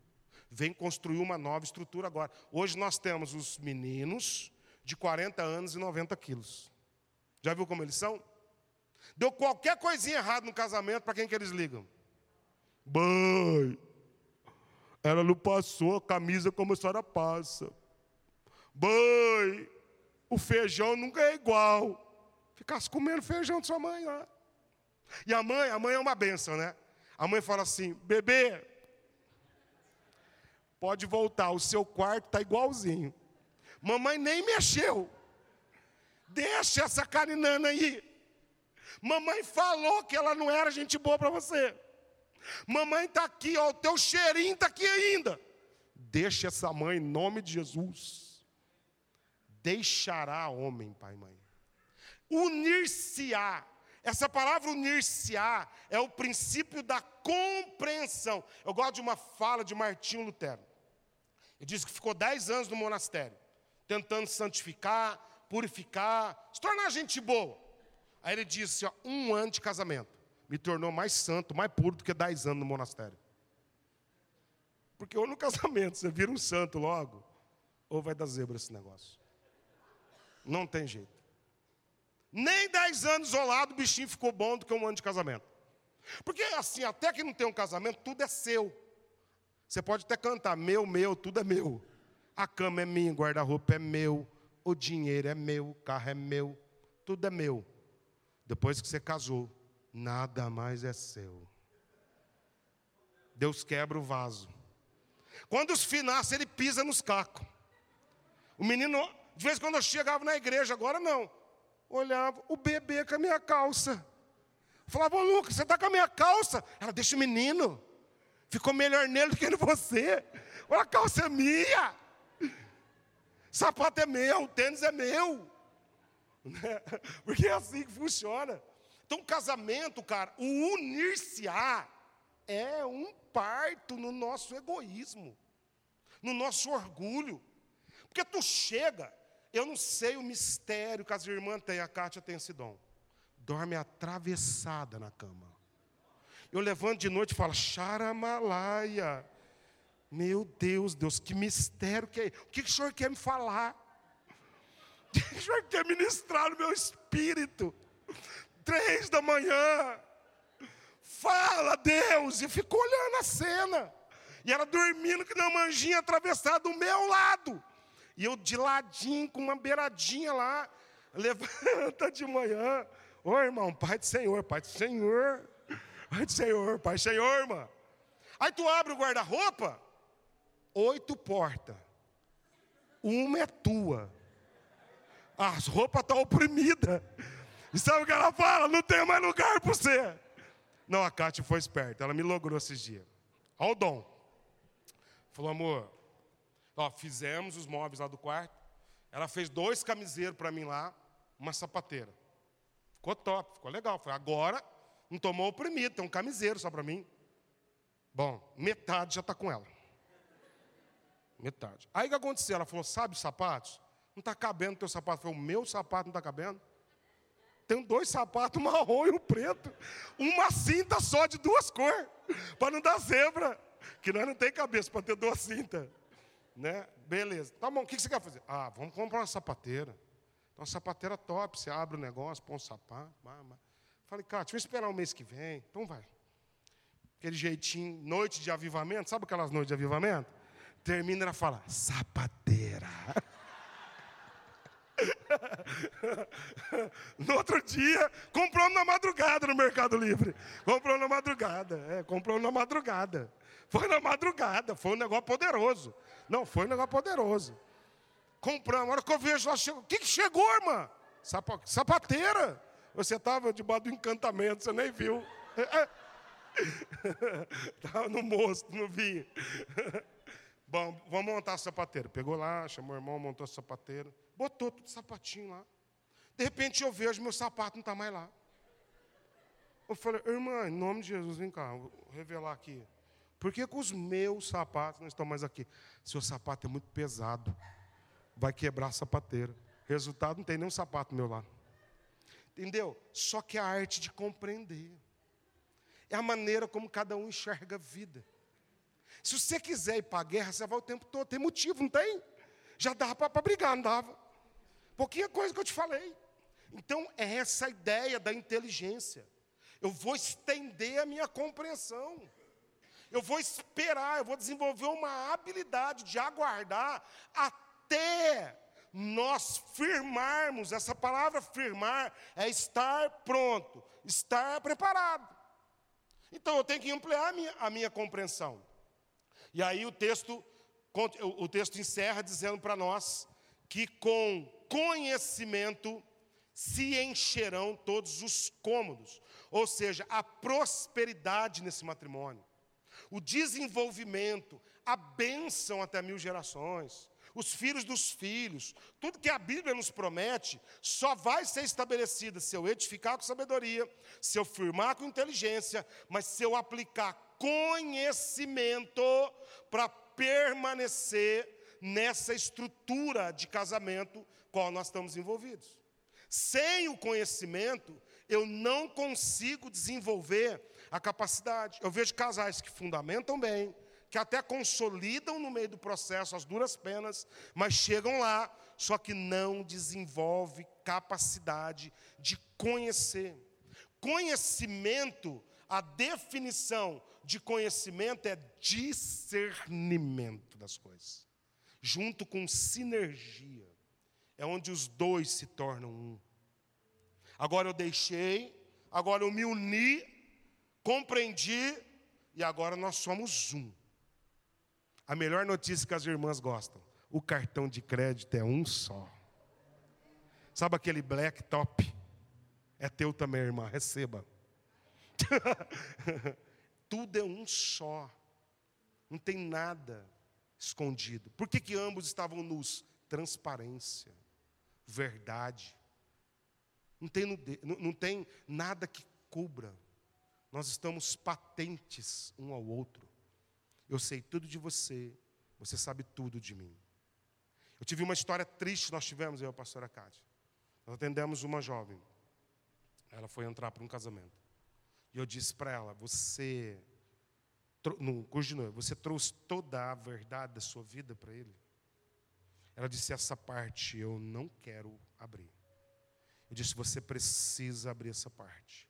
Vem construir uma nova estrutura agora. Hoje nós temos os meninos de 40 anos e 90 quilos. Já viu como eles são? Deu qualquer coisinha errada no casamento, para quem que eles ligam? Mãe, ela não passou a camisa como a senhora passa. Mãe, o feijão nunca é igual. Ficasse comendo feijão de sua mãe lá. E a mãe, a mãe é uma benção, né? A mãe fala assim: bebê, pode voltar, o seu quarto está igualzinho. Mamãe nem mexeu. Deixa essa carinana aí. Mamãe falou que ela não era gente boa para você. Mamãe está aqui, ó, o teu cheirinho está aqui ainda. Deixa essa mãe em nome de Jesus. Deixará homem, pai e mãe. Unir-se-á essa palavra unir-se-á é o princípio da compreensão. Eu gosto de uma fala de Martinho Lutero. Ele diz que ficou dez anos no monastério, tentando santificar, purificar, se tornar gente boa. Aí ele disse: ó, um ano de casamento me tornou mais santo, mais puro do que dez anos no monastério. Porque ou no casamento você vira um santo logo, ou vai dar zebra esse negócio. Não tem jeito. Nem dez anos isolado o bichinho ficou bom do que um ano de casamento. Porque assim, até que não tem um casamento, tudo é seu. Você pode até cantar, meu, meu, tudo é meu. A cama é minha, guarda-roupa é meu, o dinheiro é meu, o carro é meu, tudo é meu. Depois que você casou, nada mais é seu. Deus quebra o vaso. Quando os financeiros, ele pisa nos cacos. O menino, de vez em quando eu chegava na igreja, agora não olhava o bebê com a minha calça. Falava, ô Lucas, você está com a minha calça? Ela, deixa o menino. Ficou melhor nele do que em você. Olha, a calça é minha. Sapato é meu, tênis é meu. Porque é assim que funciona. Então, casamento, cara, o unir-se-á é um parto no nosso egoísmo, no nosso orgulho. Porque tu chega, eu não sei o mistério que as irmãs têm, a Kátia tem esse dom. Dorme atravessada na cama. Eu levanto de noite e falo, Charamalaia. Meu Deus, Deus, que mistério que é. O que o senhor quer me falar? O que o senhor quer ministrar no meu espírito? Três da manhã. Fala, Deus. E ficou olhando a cena. E ela dormindo que não manjinha atravessada do meu lado. E eu de ladinho, com uma beiradinha lá, levanta de manhã. Ô irmão, Pai do Senhor, Pai do Senhor, Pai do Senhor, Pai do Senhor, irmã. Aí tu abre o guarda-roupa, oito portas. Uma é tua. As roupas estão oprimidas. E sabe o que ela fala? Não tem mais lugar para você. Não, a Cátia foi esperta, ela me logrou esses dias. Olha o dom. Falou, amor, Ó, fizemos os móveis lá do quarto. Ela fez dois camiseiros para mim lá, uma sapateira. Ficou top, ficou legal. Foi agora, não tomou oprimido, tem um camiseiro só para mim. Bom, metade já está com ela. Metade. Aí o que aconteceu? Ela falou: sabe os sapatos? Não está cabendo o teu sapato. Foi o meu sapato não está cabendo? Tenho dois sapatos, um marrom e um preto. Uma cinta só de duas cores. Para não dar zebra. Que nós não tem cabeça para ter duas cintas. Né? Beleza. Tá bom, o que você quer fazer? Ah, vamos comprar uma sapateira. Então, sapateira top, você abre o negócio, põe um sapato. Falei, deixa eu esperar o mês que vem. Então vai. Aquele jeitinho, noite de avivamento, sabe aquelas noites de avivamento? Termina ela fala, sapateira. no outro dia, comprou na madrugada no Mercado Livre. Comprou na madrugada, é, comprou na madrugada. Foi na madrugada, foi um negócio poderoso. Não, foi um negócio poderoso. Compramos, a hora que eu vejo lá, o que, que chegou, irmã? Sapateira. Você estava debaixo do encantamento, você nem viu. Estava no moço, no vinho. Bom, vamos montar a sapateira. Pegou lá, chamou o irmão, montou a sapateira. Botou tudo sapatinho lá. De repente eu vejo, meu sapato não está mais lá. Eu falei, irmã, em nome de Jesus, vem cá, vou revelar aqui. Por que, que os meus sapatos não estão mais aqui? Seu sapato é muito pesado. Vai quebrar a sapateira. Resultado, não tem nenhum sapato meu lá. Entendeu? Só que é a arte de compreender. É a maneira como cada um enxerga a vida. Se você quiser ir para a guerra, você vai o tempo todo. Tem motivo, não tem? Já dava para brigar, não dava. Pouquinha coisa que eu te falei. Então, é essa ideia da inteligência. Eu vou estender a minha compreensão. Eu vou esperar, eu vou desenvolver uma habilidade de aguardar até nós firmarmos, essa palavra firmar é estar pronto, estar preparado. Então eu tenho que ampliar a minha, a minha compreensão. E aí o texto, o texto encerra dizendo para nós que com conhecimento se encherão todos os cômodos, ou seja, a prosperidade nesse matrimônio, o desenvolvimento, a bênção até mil gerações, os filhos dos filhos, tudo que a Bíblia nos promete, só vai ser estabelecido se eu edificar com sabedoria, se eu firmar com inteligência, mas se eu aplicar conhecimento para permanecer nessa estrutura de casamento qual nós estamos envolvidos. Sem o conhecimento, eu não consigo desenvolver a capacidade. Eu vejo casais que fundamentam bem, que até consolidam no meio do processo as duras penas, mas chegam lá, só que não desenvolve capacidade de conhecer. Conhecimento, a definição de conhecimento é discernimento das coisas, junto com sinergia. É onde os dois se tornam um. Agora eu deixei, agora eu me uni, compreendi, e agora nós somos um. A melhor notícia que as irmãs gostam: o cartão de crédito é um só. Sabe aquele black top? É teu também, irmã, receba. Tudo é um só. Não tem nada escondido. Por que, que ambos estavam nus? Transparência, verdade. Não tem, não tem nada que cubra. Nós estamos patentes um ao outro. Eu sei tudo de você, você sabe tudo de mim. Eu tive uma história triste, nós tivemos, eu e a pastora Cátia. Nós atendemos uma jovem. Ela foi entrar para um casamento. E eu disse para ela: Você, no curso de noiva, você trouxe toda a verdade da sua vida para ele? Ela disse: Essa parte eu não quero abrir. Eu disse: Você precisa abrir essa parte.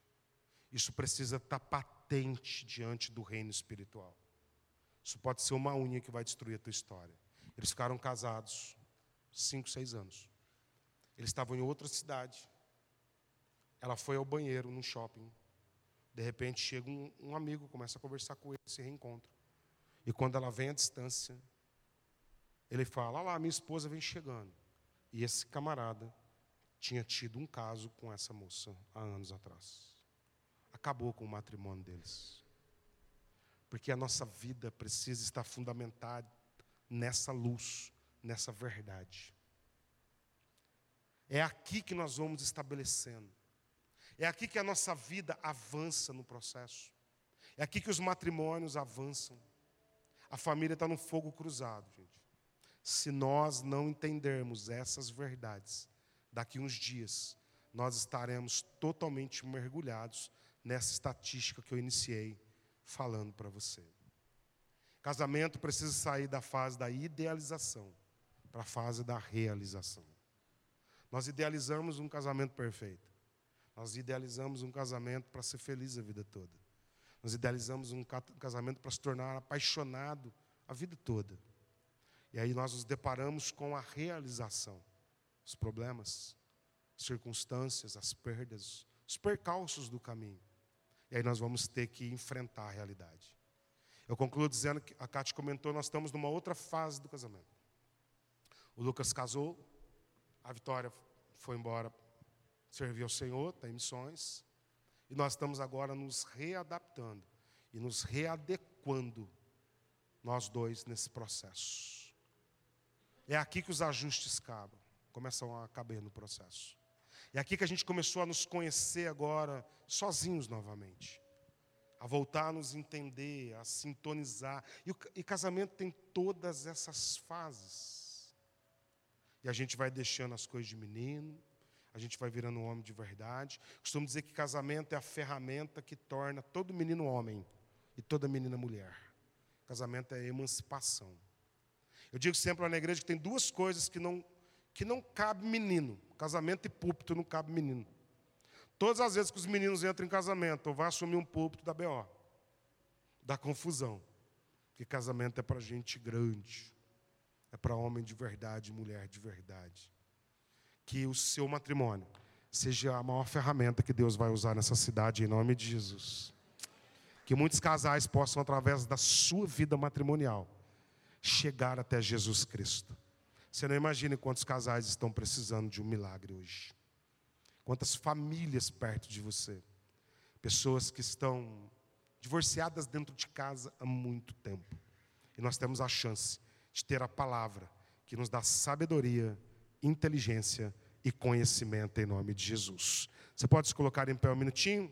Isso precisa estar patente diante do reino espiritual. Isso pode ser uma unha que vai destruir a tua história. Eles ficaram casados cinco, seis anos. Eles estavam em outra cidade. Ela foi ao banheiro num shopping. De repente chega um, um amigo, começa a conversar com ele, se reencontra. E quando ela vem à distância, ele fala: Olha lá, minha esposa vem chegando. E esse camarada tinha tido um caso com essa moça há anos atrás. Acabou com o matrimônio deles. Porque a nossa vida precisa estar fundamentada nessa luz, nessa verdade. É aqui que nós vamos estabelecendo. É aqui que a nossa vida avança no processo. É aqui que os matrimônios avançam. A família está no fogo cruzado, gente. Se nós não entendermos essas verdades, daqui uns dias, nós estaremos totalmente mergulhados nessa estatística que eu iniciei falando para você. Casamento precisa sair da fase da idealização para a fase da realização. Nós idealizamos um casamento perfeito. Nós idealizamos um casamento para ser feliz a vida toda. Nós idealizamos um casamento para se tornar apaixonado a vida toda. E aí nós nos deparamos com a realização. Os problemas, as circunstâncias, as perdas, os percalços do caminho. E aí nós vamos ter que enfrentar a realidade. Eu concluo dizendo que a Cátia comentou, nós estamos numa outra fase do casamento. O Lucas casou, a Vitória foi embora servir ao Senhor, está em missões. E nós estamos agora nos readaptando e nos readequando, nós dois, nesse processo. É aqui que os ajustes cabam, começam a caber no processo. É aqui que a gente começou a nos conhecer agora, sozinhos novamente. A voltar a nos entender, a sintonizar. E, o, e casamento tem todas essas fases. E a gente vai deixando as coisas de menino, a gente vai virando um homem de verdade. Costumo dizer que casamento é a ferramenta que torna todo menino homem e toda menina mulher. Casamento é emancipação. Eu digo sempre lá na igreja que tem duas coisas que não, que não cabe menino. Casamento e púlpito não cabe menino. Todas as vezes que os meninos entram em casamento, ou vai assumir um púlpito da BO, da confusão. Porque casamento é para gente grande. É para homem de verdade, mulher de verdade que o seu matrimônio seja a maior ferramenta que Deus vai usar nessa cidade, em nome de Jesus. Que muitos casais possam, através da sua vida matrimonial, chegar até Jesus Cristo. Você não imagina quantos casais estão precisando de um milagre hoje. Quantas famílias perto de você. Pessoas que estão divorciadas dentro de casa há muito tempo. E nós temos a chance de ter a palavra que nos dá sabedoria, inteligência e conhecimento em nome de Jesus. Você pode se colocar em pé um minutinho?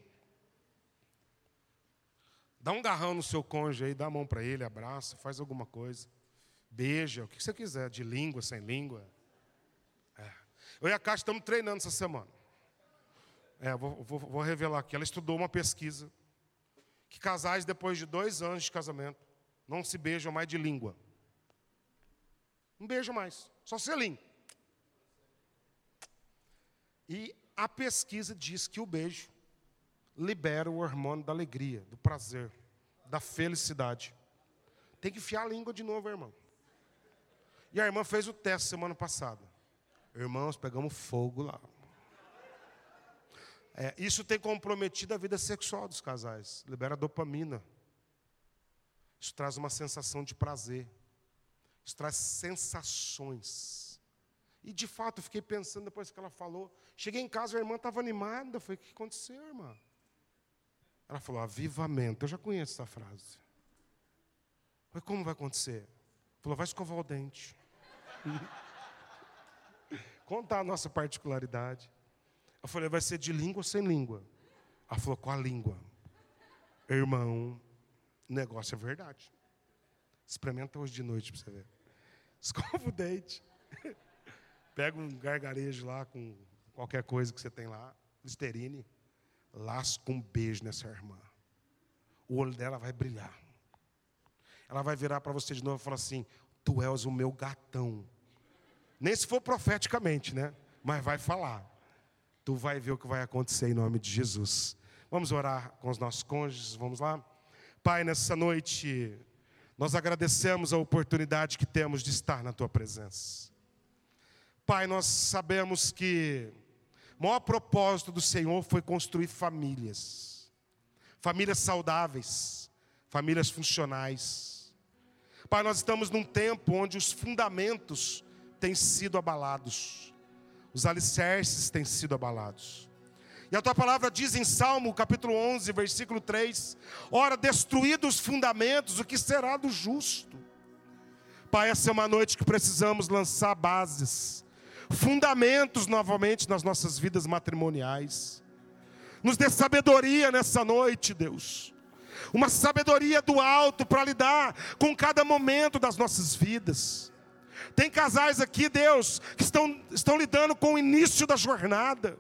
Dá um garrão no seu cônjuge aí, dá a mão para ele, abraça, faz alguma coisa. Beija, o que você quiser, de língua, sem língua. É. Eu e a Cátia estamos treinando essa semana. É, vou, vou, vou revelar aqui. Ela estudou uma pesquisa que casais, depois de dois anos de casamento, não se beijam mais de língua. Não beijam mais, só selinho. E a pesquisa diz que o beijo libera o hormônio da alegria, do prazer, da felicidade. Tem que enfiar a língua de novo, irmão. E a irmã fez o teste semana passada. Irmãos, pegamos fogo lá. É, isso tem comprometido a vida sexual dos casais. Libera dopamina. Isso traz uma sensação de prazer. Isso traz sensações. E de fato, fiquei pensando depois que ela falou. Cheguei em casa, a irmã estava animada. Falei: O que aconteceu, irmã? Ela falou: Avivamento. Eu já conheço essa frase. Falei: Como vai acontecer? Falou: Vai escovar o dente. Contar a nossa particularidade. Eu falei: Vai ser de língua ou sem língua? Ela falou: Com a língua. Irmão, o negócio é verdade. Experimenta hoje de noite para você ver. Escova o dente. Pega um gargarejo lá com qualquer coisa que você tem lá, Listerine, lasca um beijo nessa irmã. O olho dela vai brilhar. Ela vai virar para você de novo e falar assim: Tu és o meu gatão. Nem se for profeticamente, né? Mas vai falar. Tu vai ver o que vai acontecer em nome de Jesus. Vamos orar com os nossos cônjuges, vamos lá? Pai, nessa noite, nós agradecemos a oportunidade que temos de estar na tua presença. Pai, nós sabemos que o maior propósito do Senhor foi construir famílias, famílias saudáveis, famílias funcionais. Pai, nós estamos num tempo onde os fundamentos têm sido abalados, os alicerces têm sido abalados. E a tua palavra diz em Salmo, capítulo 11, versículo 3: Ora, destruídos os fundamentos, o que será do justo? Pai, essa é uma noite que precisamos lançar bases fundamentos novamente nas nossas vidas matrimoniais. Nos dê sabedoria nessa noite, Deus. Uma sabedoria do alto para lidar com cada momento das nossas vidas. Tem casais aqui, Deus, que estão, estão lidando com o início da jornada.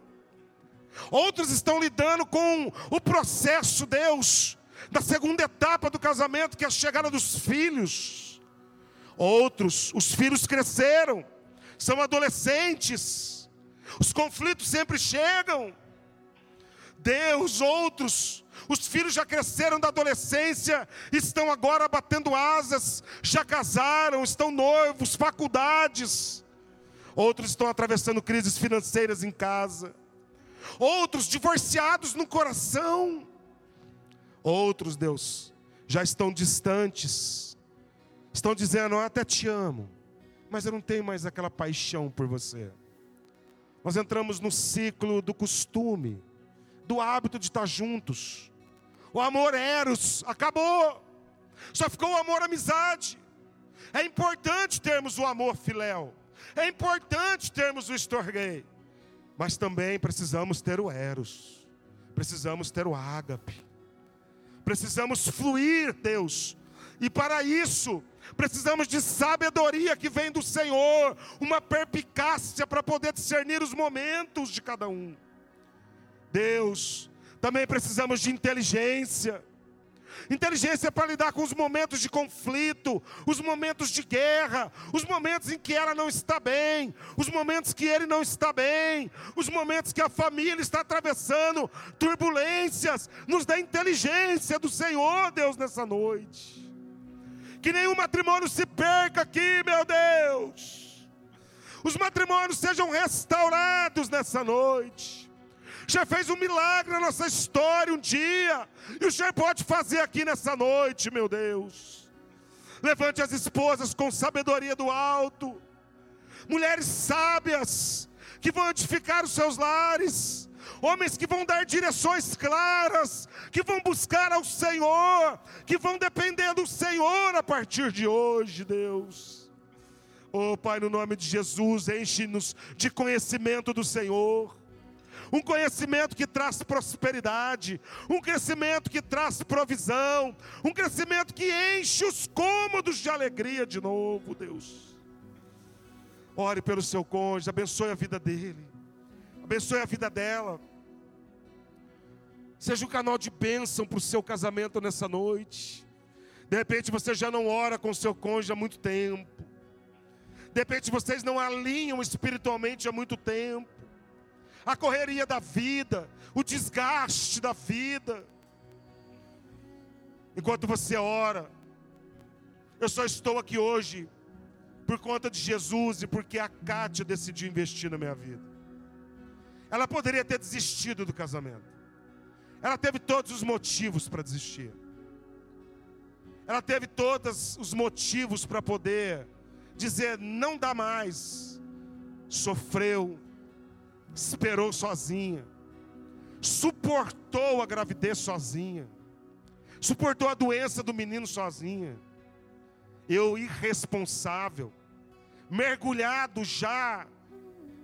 Outros estão lidando com o processo, Deus, da segunda etapa do casamento, que é a chegada dos filhos. Outros, os filhos cresceram são adolescentes, os conflitos sempre chegam. Deus, outros, os filhos já cresceram da adolescência, estão agora batendo asas, já casaram, estão noivos, faculdades. Outros estão atravessando crises financeiras em casa. Outros divorciados no coração. Outros, Deus, já estão distantes. Estão dizendo: Eu até te amo, mas eu não tenho mais aquela paixão por você. Nós entramos no ciclo do costume, do hábito de estar juntos. O amor eros acabou. Só ficou o amor amizade. É importante termos o amor filéu. É importante termos o estorguei. Mas também precisamos ter o eros. Precisamos ter o ágape. Precisamos fluir, Deus. E para isso, precisamos de sabedoria que vem do Senhor, uma perpicácia para poder discernir os momentos de cada um. Deus, também precisamos de inteligência. Inteligência para lidar com os momentos de conflito, os momentos de guerra, os momentos em que ela não está bem, os momentos que ele não está bem, os momentos que a família está atravessando turbulências. Nos dá inteligência do Senhor, Deus, nessa noite. Que nenhum matrimônio se perca aqui, meu Deus. Os matrimônios sejam restaurados nessa noite já fez um milagre na nossa história um dia, e o Senhor pode fazer aqui nessa noite, meu Deus. Levante as esposas com sabedoria do alto, mulheres sábias que vão edificar os seus lares, homens que vão dar direções claras, que vão buscar ao Senhor, que vão depender do Senhor a partir de hoje, Deus. Oh Pai, no nome de Jesus, enche-nos de conhecimento do Senhor um conhecimento que traz prosperidade, um crescimento que traz provisão, um crescimento que enche os cômodos de alegria de novo, Deus. Ore pelo seu cônjuge, abençoe a vida dele, abençoe a vida dela. Seja um canal de bênção para o seu casamento nessa noite. De repente você já não ora com seu cônjuge há muito tempo. De repente vocês não alinham espiritualmente há muito tempo a correria da vida, o desgaste da vida. Enquanto você ora, eu só estou aqui hoje por conta de Jesus e porque a Kátia decidiu investir na minha vida. Ela poderia ter desistido do casamento. Ela teve todos os motivos para desistir. Ela teve todos os motivos para poder dizer não dá mais. Sofreu, esperou sozinha, suportou a gravidez sozinha, suportou a doença do menino sozinha. Eu, irresponsável, mergulhado já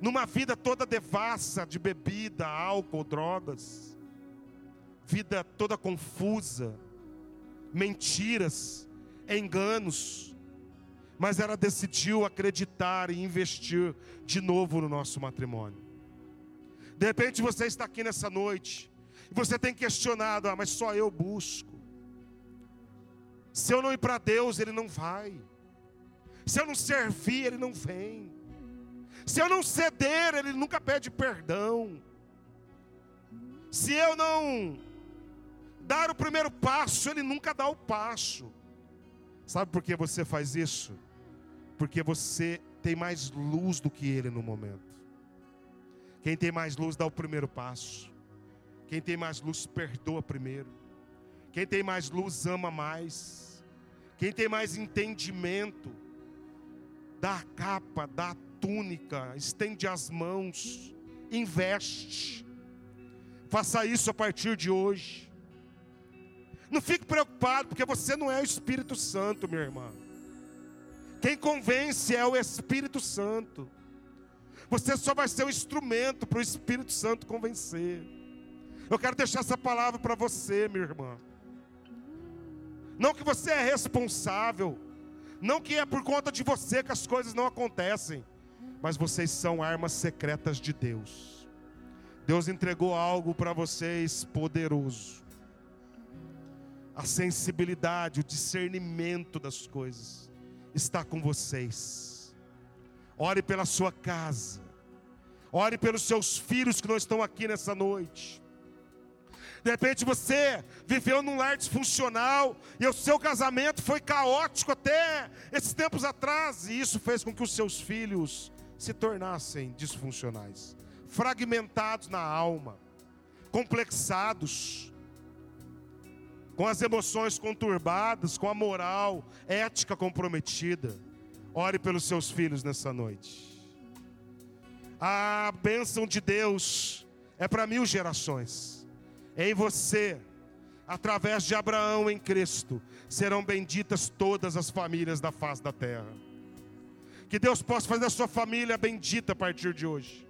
numa vida toda devassa de bebida, álcool, drogas, vida toda confusa, mentiras, enganos, mas ela decidiu acreditar e investir de novo no nosso matrimônio. De repente você está aqui nessa noite e você tem questionado: ah, mas só eu busco. Se eu não ir para Deus, Ele não vai. Se eu não servir, Ele não vem. Se eu não ceder, Ele nunca pede perdão. Se eu não dar o primeiro passo, Ele nunca dá o passo. Sabe por que você faz isso? Porque você tem mais luz do que Ele no momento. Quem tem mais luz dá o primeiro passo. Quem tem mais luz perdoa primeiro. Quem tem mais luz ama mais. Quem tem mais entendimento dá a capa, dá a túnica, estende as mãos, investe. Faça isso a partir de hoje. Não fique preocupado, porque você não é o Espírito Santo, minha irmã. Quem convence é o Espírito Santo. Você só vai ser um instrumento para o Espírito Santo convencer. Eu quero deixar essa palavra para você, minha irmã. Não que você é responsável, não que é por conta de você que as coisas não acontecem, mas vocês são armas secretas de Deus. Deus entregou algo para vocês poderoso. A sensibilidade, o discernimento das coisas está com vocês. Ore pela sua casa. Ore pelos seus filhos que não estão aqui nessa noite. De repente você viveu num lar disfuncional e o seu casamento foi caótico até esses tempos atrás, e isso fez com que os seus filhos se tornassem disfuncionais, fragmentados na alma, complexados, com as emoções conturbadas, com a moral, ética comprometida. Ore pelos seus filhos nessa noite. A bênção de Deus é para mil gerações. Em você, através de Abraão em Cristo, serão benditas todas as famílias da face da terra. Que Deus possa fazer a sua família bendita a partir de hoje.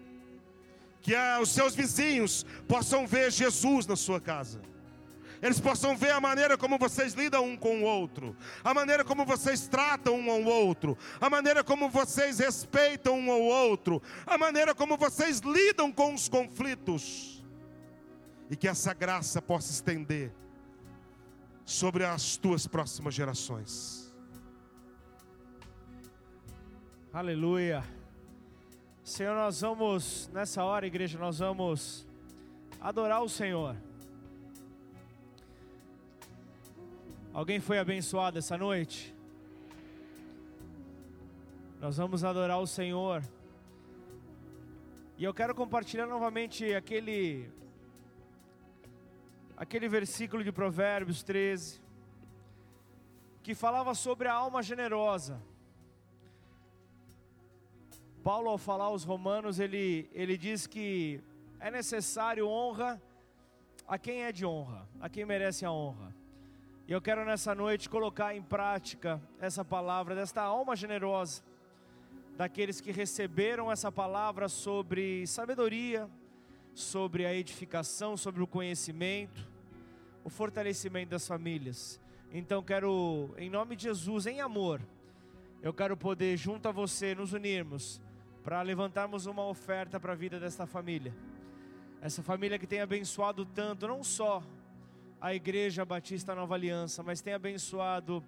Que a, os seus vizinhos possam ver Jesus na sua casa eles possam ver a maneira como vocês lidam um com o outro, a maneira como vocês tratam um ao outro, a maneira como vocês respeitam um ao outro, a maneira como vocês lidam com os conflitos, e que essa graça possa estender sobre as tuas próximas gerações. Aleluia. Senhor, nós vamos, nessa hora, igreja, nós vamos adorar o Senhor. Alguém foi abençoado essa noite? Nós vamos adorar o Senhor. E eu quero compartilhar novamente aquele aquele versículo de Provérbios 13 que falava sobre a alma generosa. Paulo ao falar aos romanos, ele ele diz que é necessário honra a quem é de honra, a quem merece a honra. E eu quero nessa noite colocar em prática essa palavra desta alma generosa, daqueles que receberam essa palavra sobre sabedoria, sobre a edificação, sobre o conhecimento, o fortalecimento das famílias. Então quero, em nome de Jesus, em amor, eu quero poder junto a você nos unirmos para levantarmos uma oferta para a vida desta família. Essa família que tem abençoado tanto, não só a Igreja Batista Nova Aliança, mas tem abençoado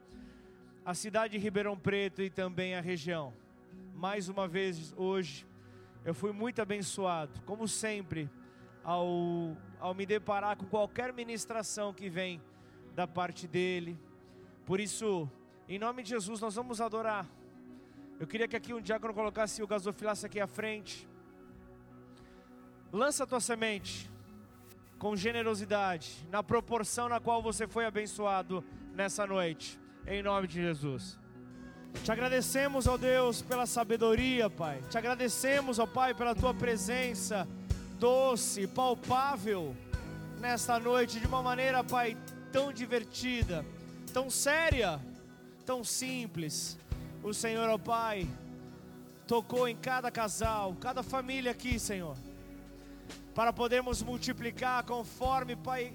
a cidade de Ribeirão Preto e também a região. Mais uma vez hoje, eu fui muito abençoado, como sempre, ao, ao me deparar com qualquer ministração que vem da parte dele. Por isso, em nome de Jesus, nós vamos adorar. Eu queria que aqui um diácono colocasse o gasofilaço aqui à frente. Lança a tua semente com generosidade, na proporção na qual você foi abençoado nessa noite, em nome de Jesus. Te agradecemos, ó Deus, pela sabedoria, Pai. Te agradecemos, ó Pai, pela tua presença doce, palpável nesta noite, de uma maneira, Pai, tão divertida, tão séria, tão simples. O Senhor, ó Pai, tocou em cada casal, cada família aqui, Senhor para podermos multiplicar conforme, Pai,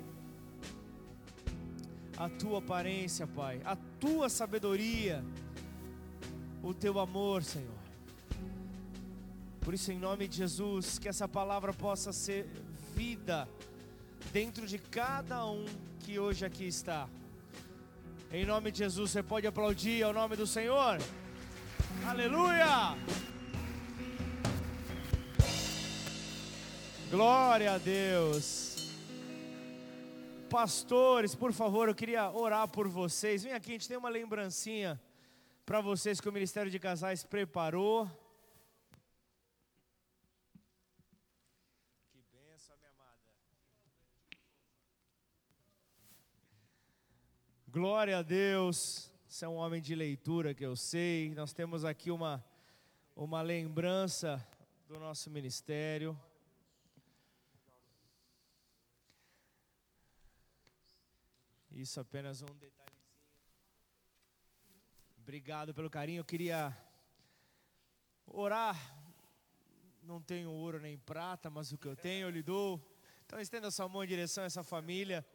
a tua aparência, Pai, a tua sabedoria, o teu amor, Senhor. Por isso, em nome de Jesus, que essa palavra possa ser vida dentro de cada um que hoje aqui está. Em nome de Jesus, você pode aplaudir ao nome do Senhor. Aleluia! Glória a Deus. Pastores, por favor, eu queria orar por vocês. Vem aqui, a gente tem uma lembrancinha para vocês que o Ministério de Casais preparou. Que benção, minha amada. Glória a Deus. Você é um homem de leitura que eu sei. Nós temos aqui uma, uma lembrança do nosso ministério. Isso apenas um detalhezinho. Obrigado pelo carinho. Eu queria orar. Não tenho ouro nem prata, mas o que eu tenho eu lhe dou. Então estenda sua mão em direção a essa família.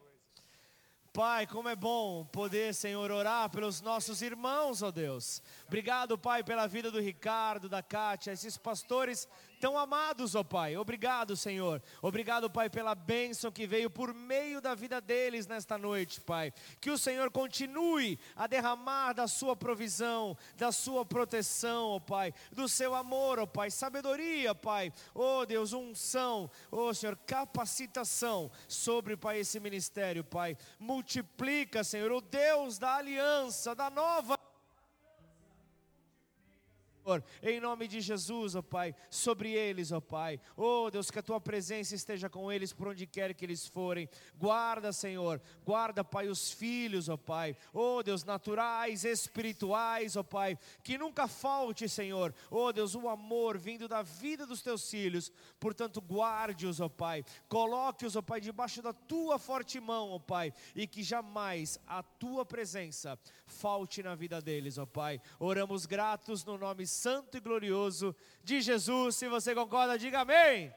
Pai, como é bom poder, Senhor, orar pelos nossos irmãos, ó Deus. Obrigado, Pai, pela vida do Ricardo, da Kátia, esses pastores tão amados, ó Pai. Obrigado, Senhor. Obrigado, Pai, pela bênção que veio por meio da vida deles nesta noite, Pai. Que o Senhor continue a derramar da sua provisão, da sua proteção, ó Pai, do seu amor, ó Pai, sabedoria, Pai. Ó Deus, unção, ó Senhor, capacitação sobre, Pai, esse ministério, Pai. Multiplica, Senhor, o Deus da aliança, da nova em nome de Jesus, ó Pai, sobre eles, ó Pai. Oh Deus, que a tua presença esteja com eles por onde quer que eles forem. Guarda, Senhor, guarda, Pai, os filhos, ó Pai. Oh Deus, naturais, espirituais, ó Pai, que nunca falte, Senhor. Oh Deus, o amor vindo da vida dos teus filhos. Portanto, guarde-os, ó Pai. Coloque-os, ó Pai, debaixo da tua forte mão, ó Pai, e que jamais a tua presença falte na vida deles, ó Pai. Oramos gratos no nome santo e glorioso de Jesus. Se você concorda, diga amém.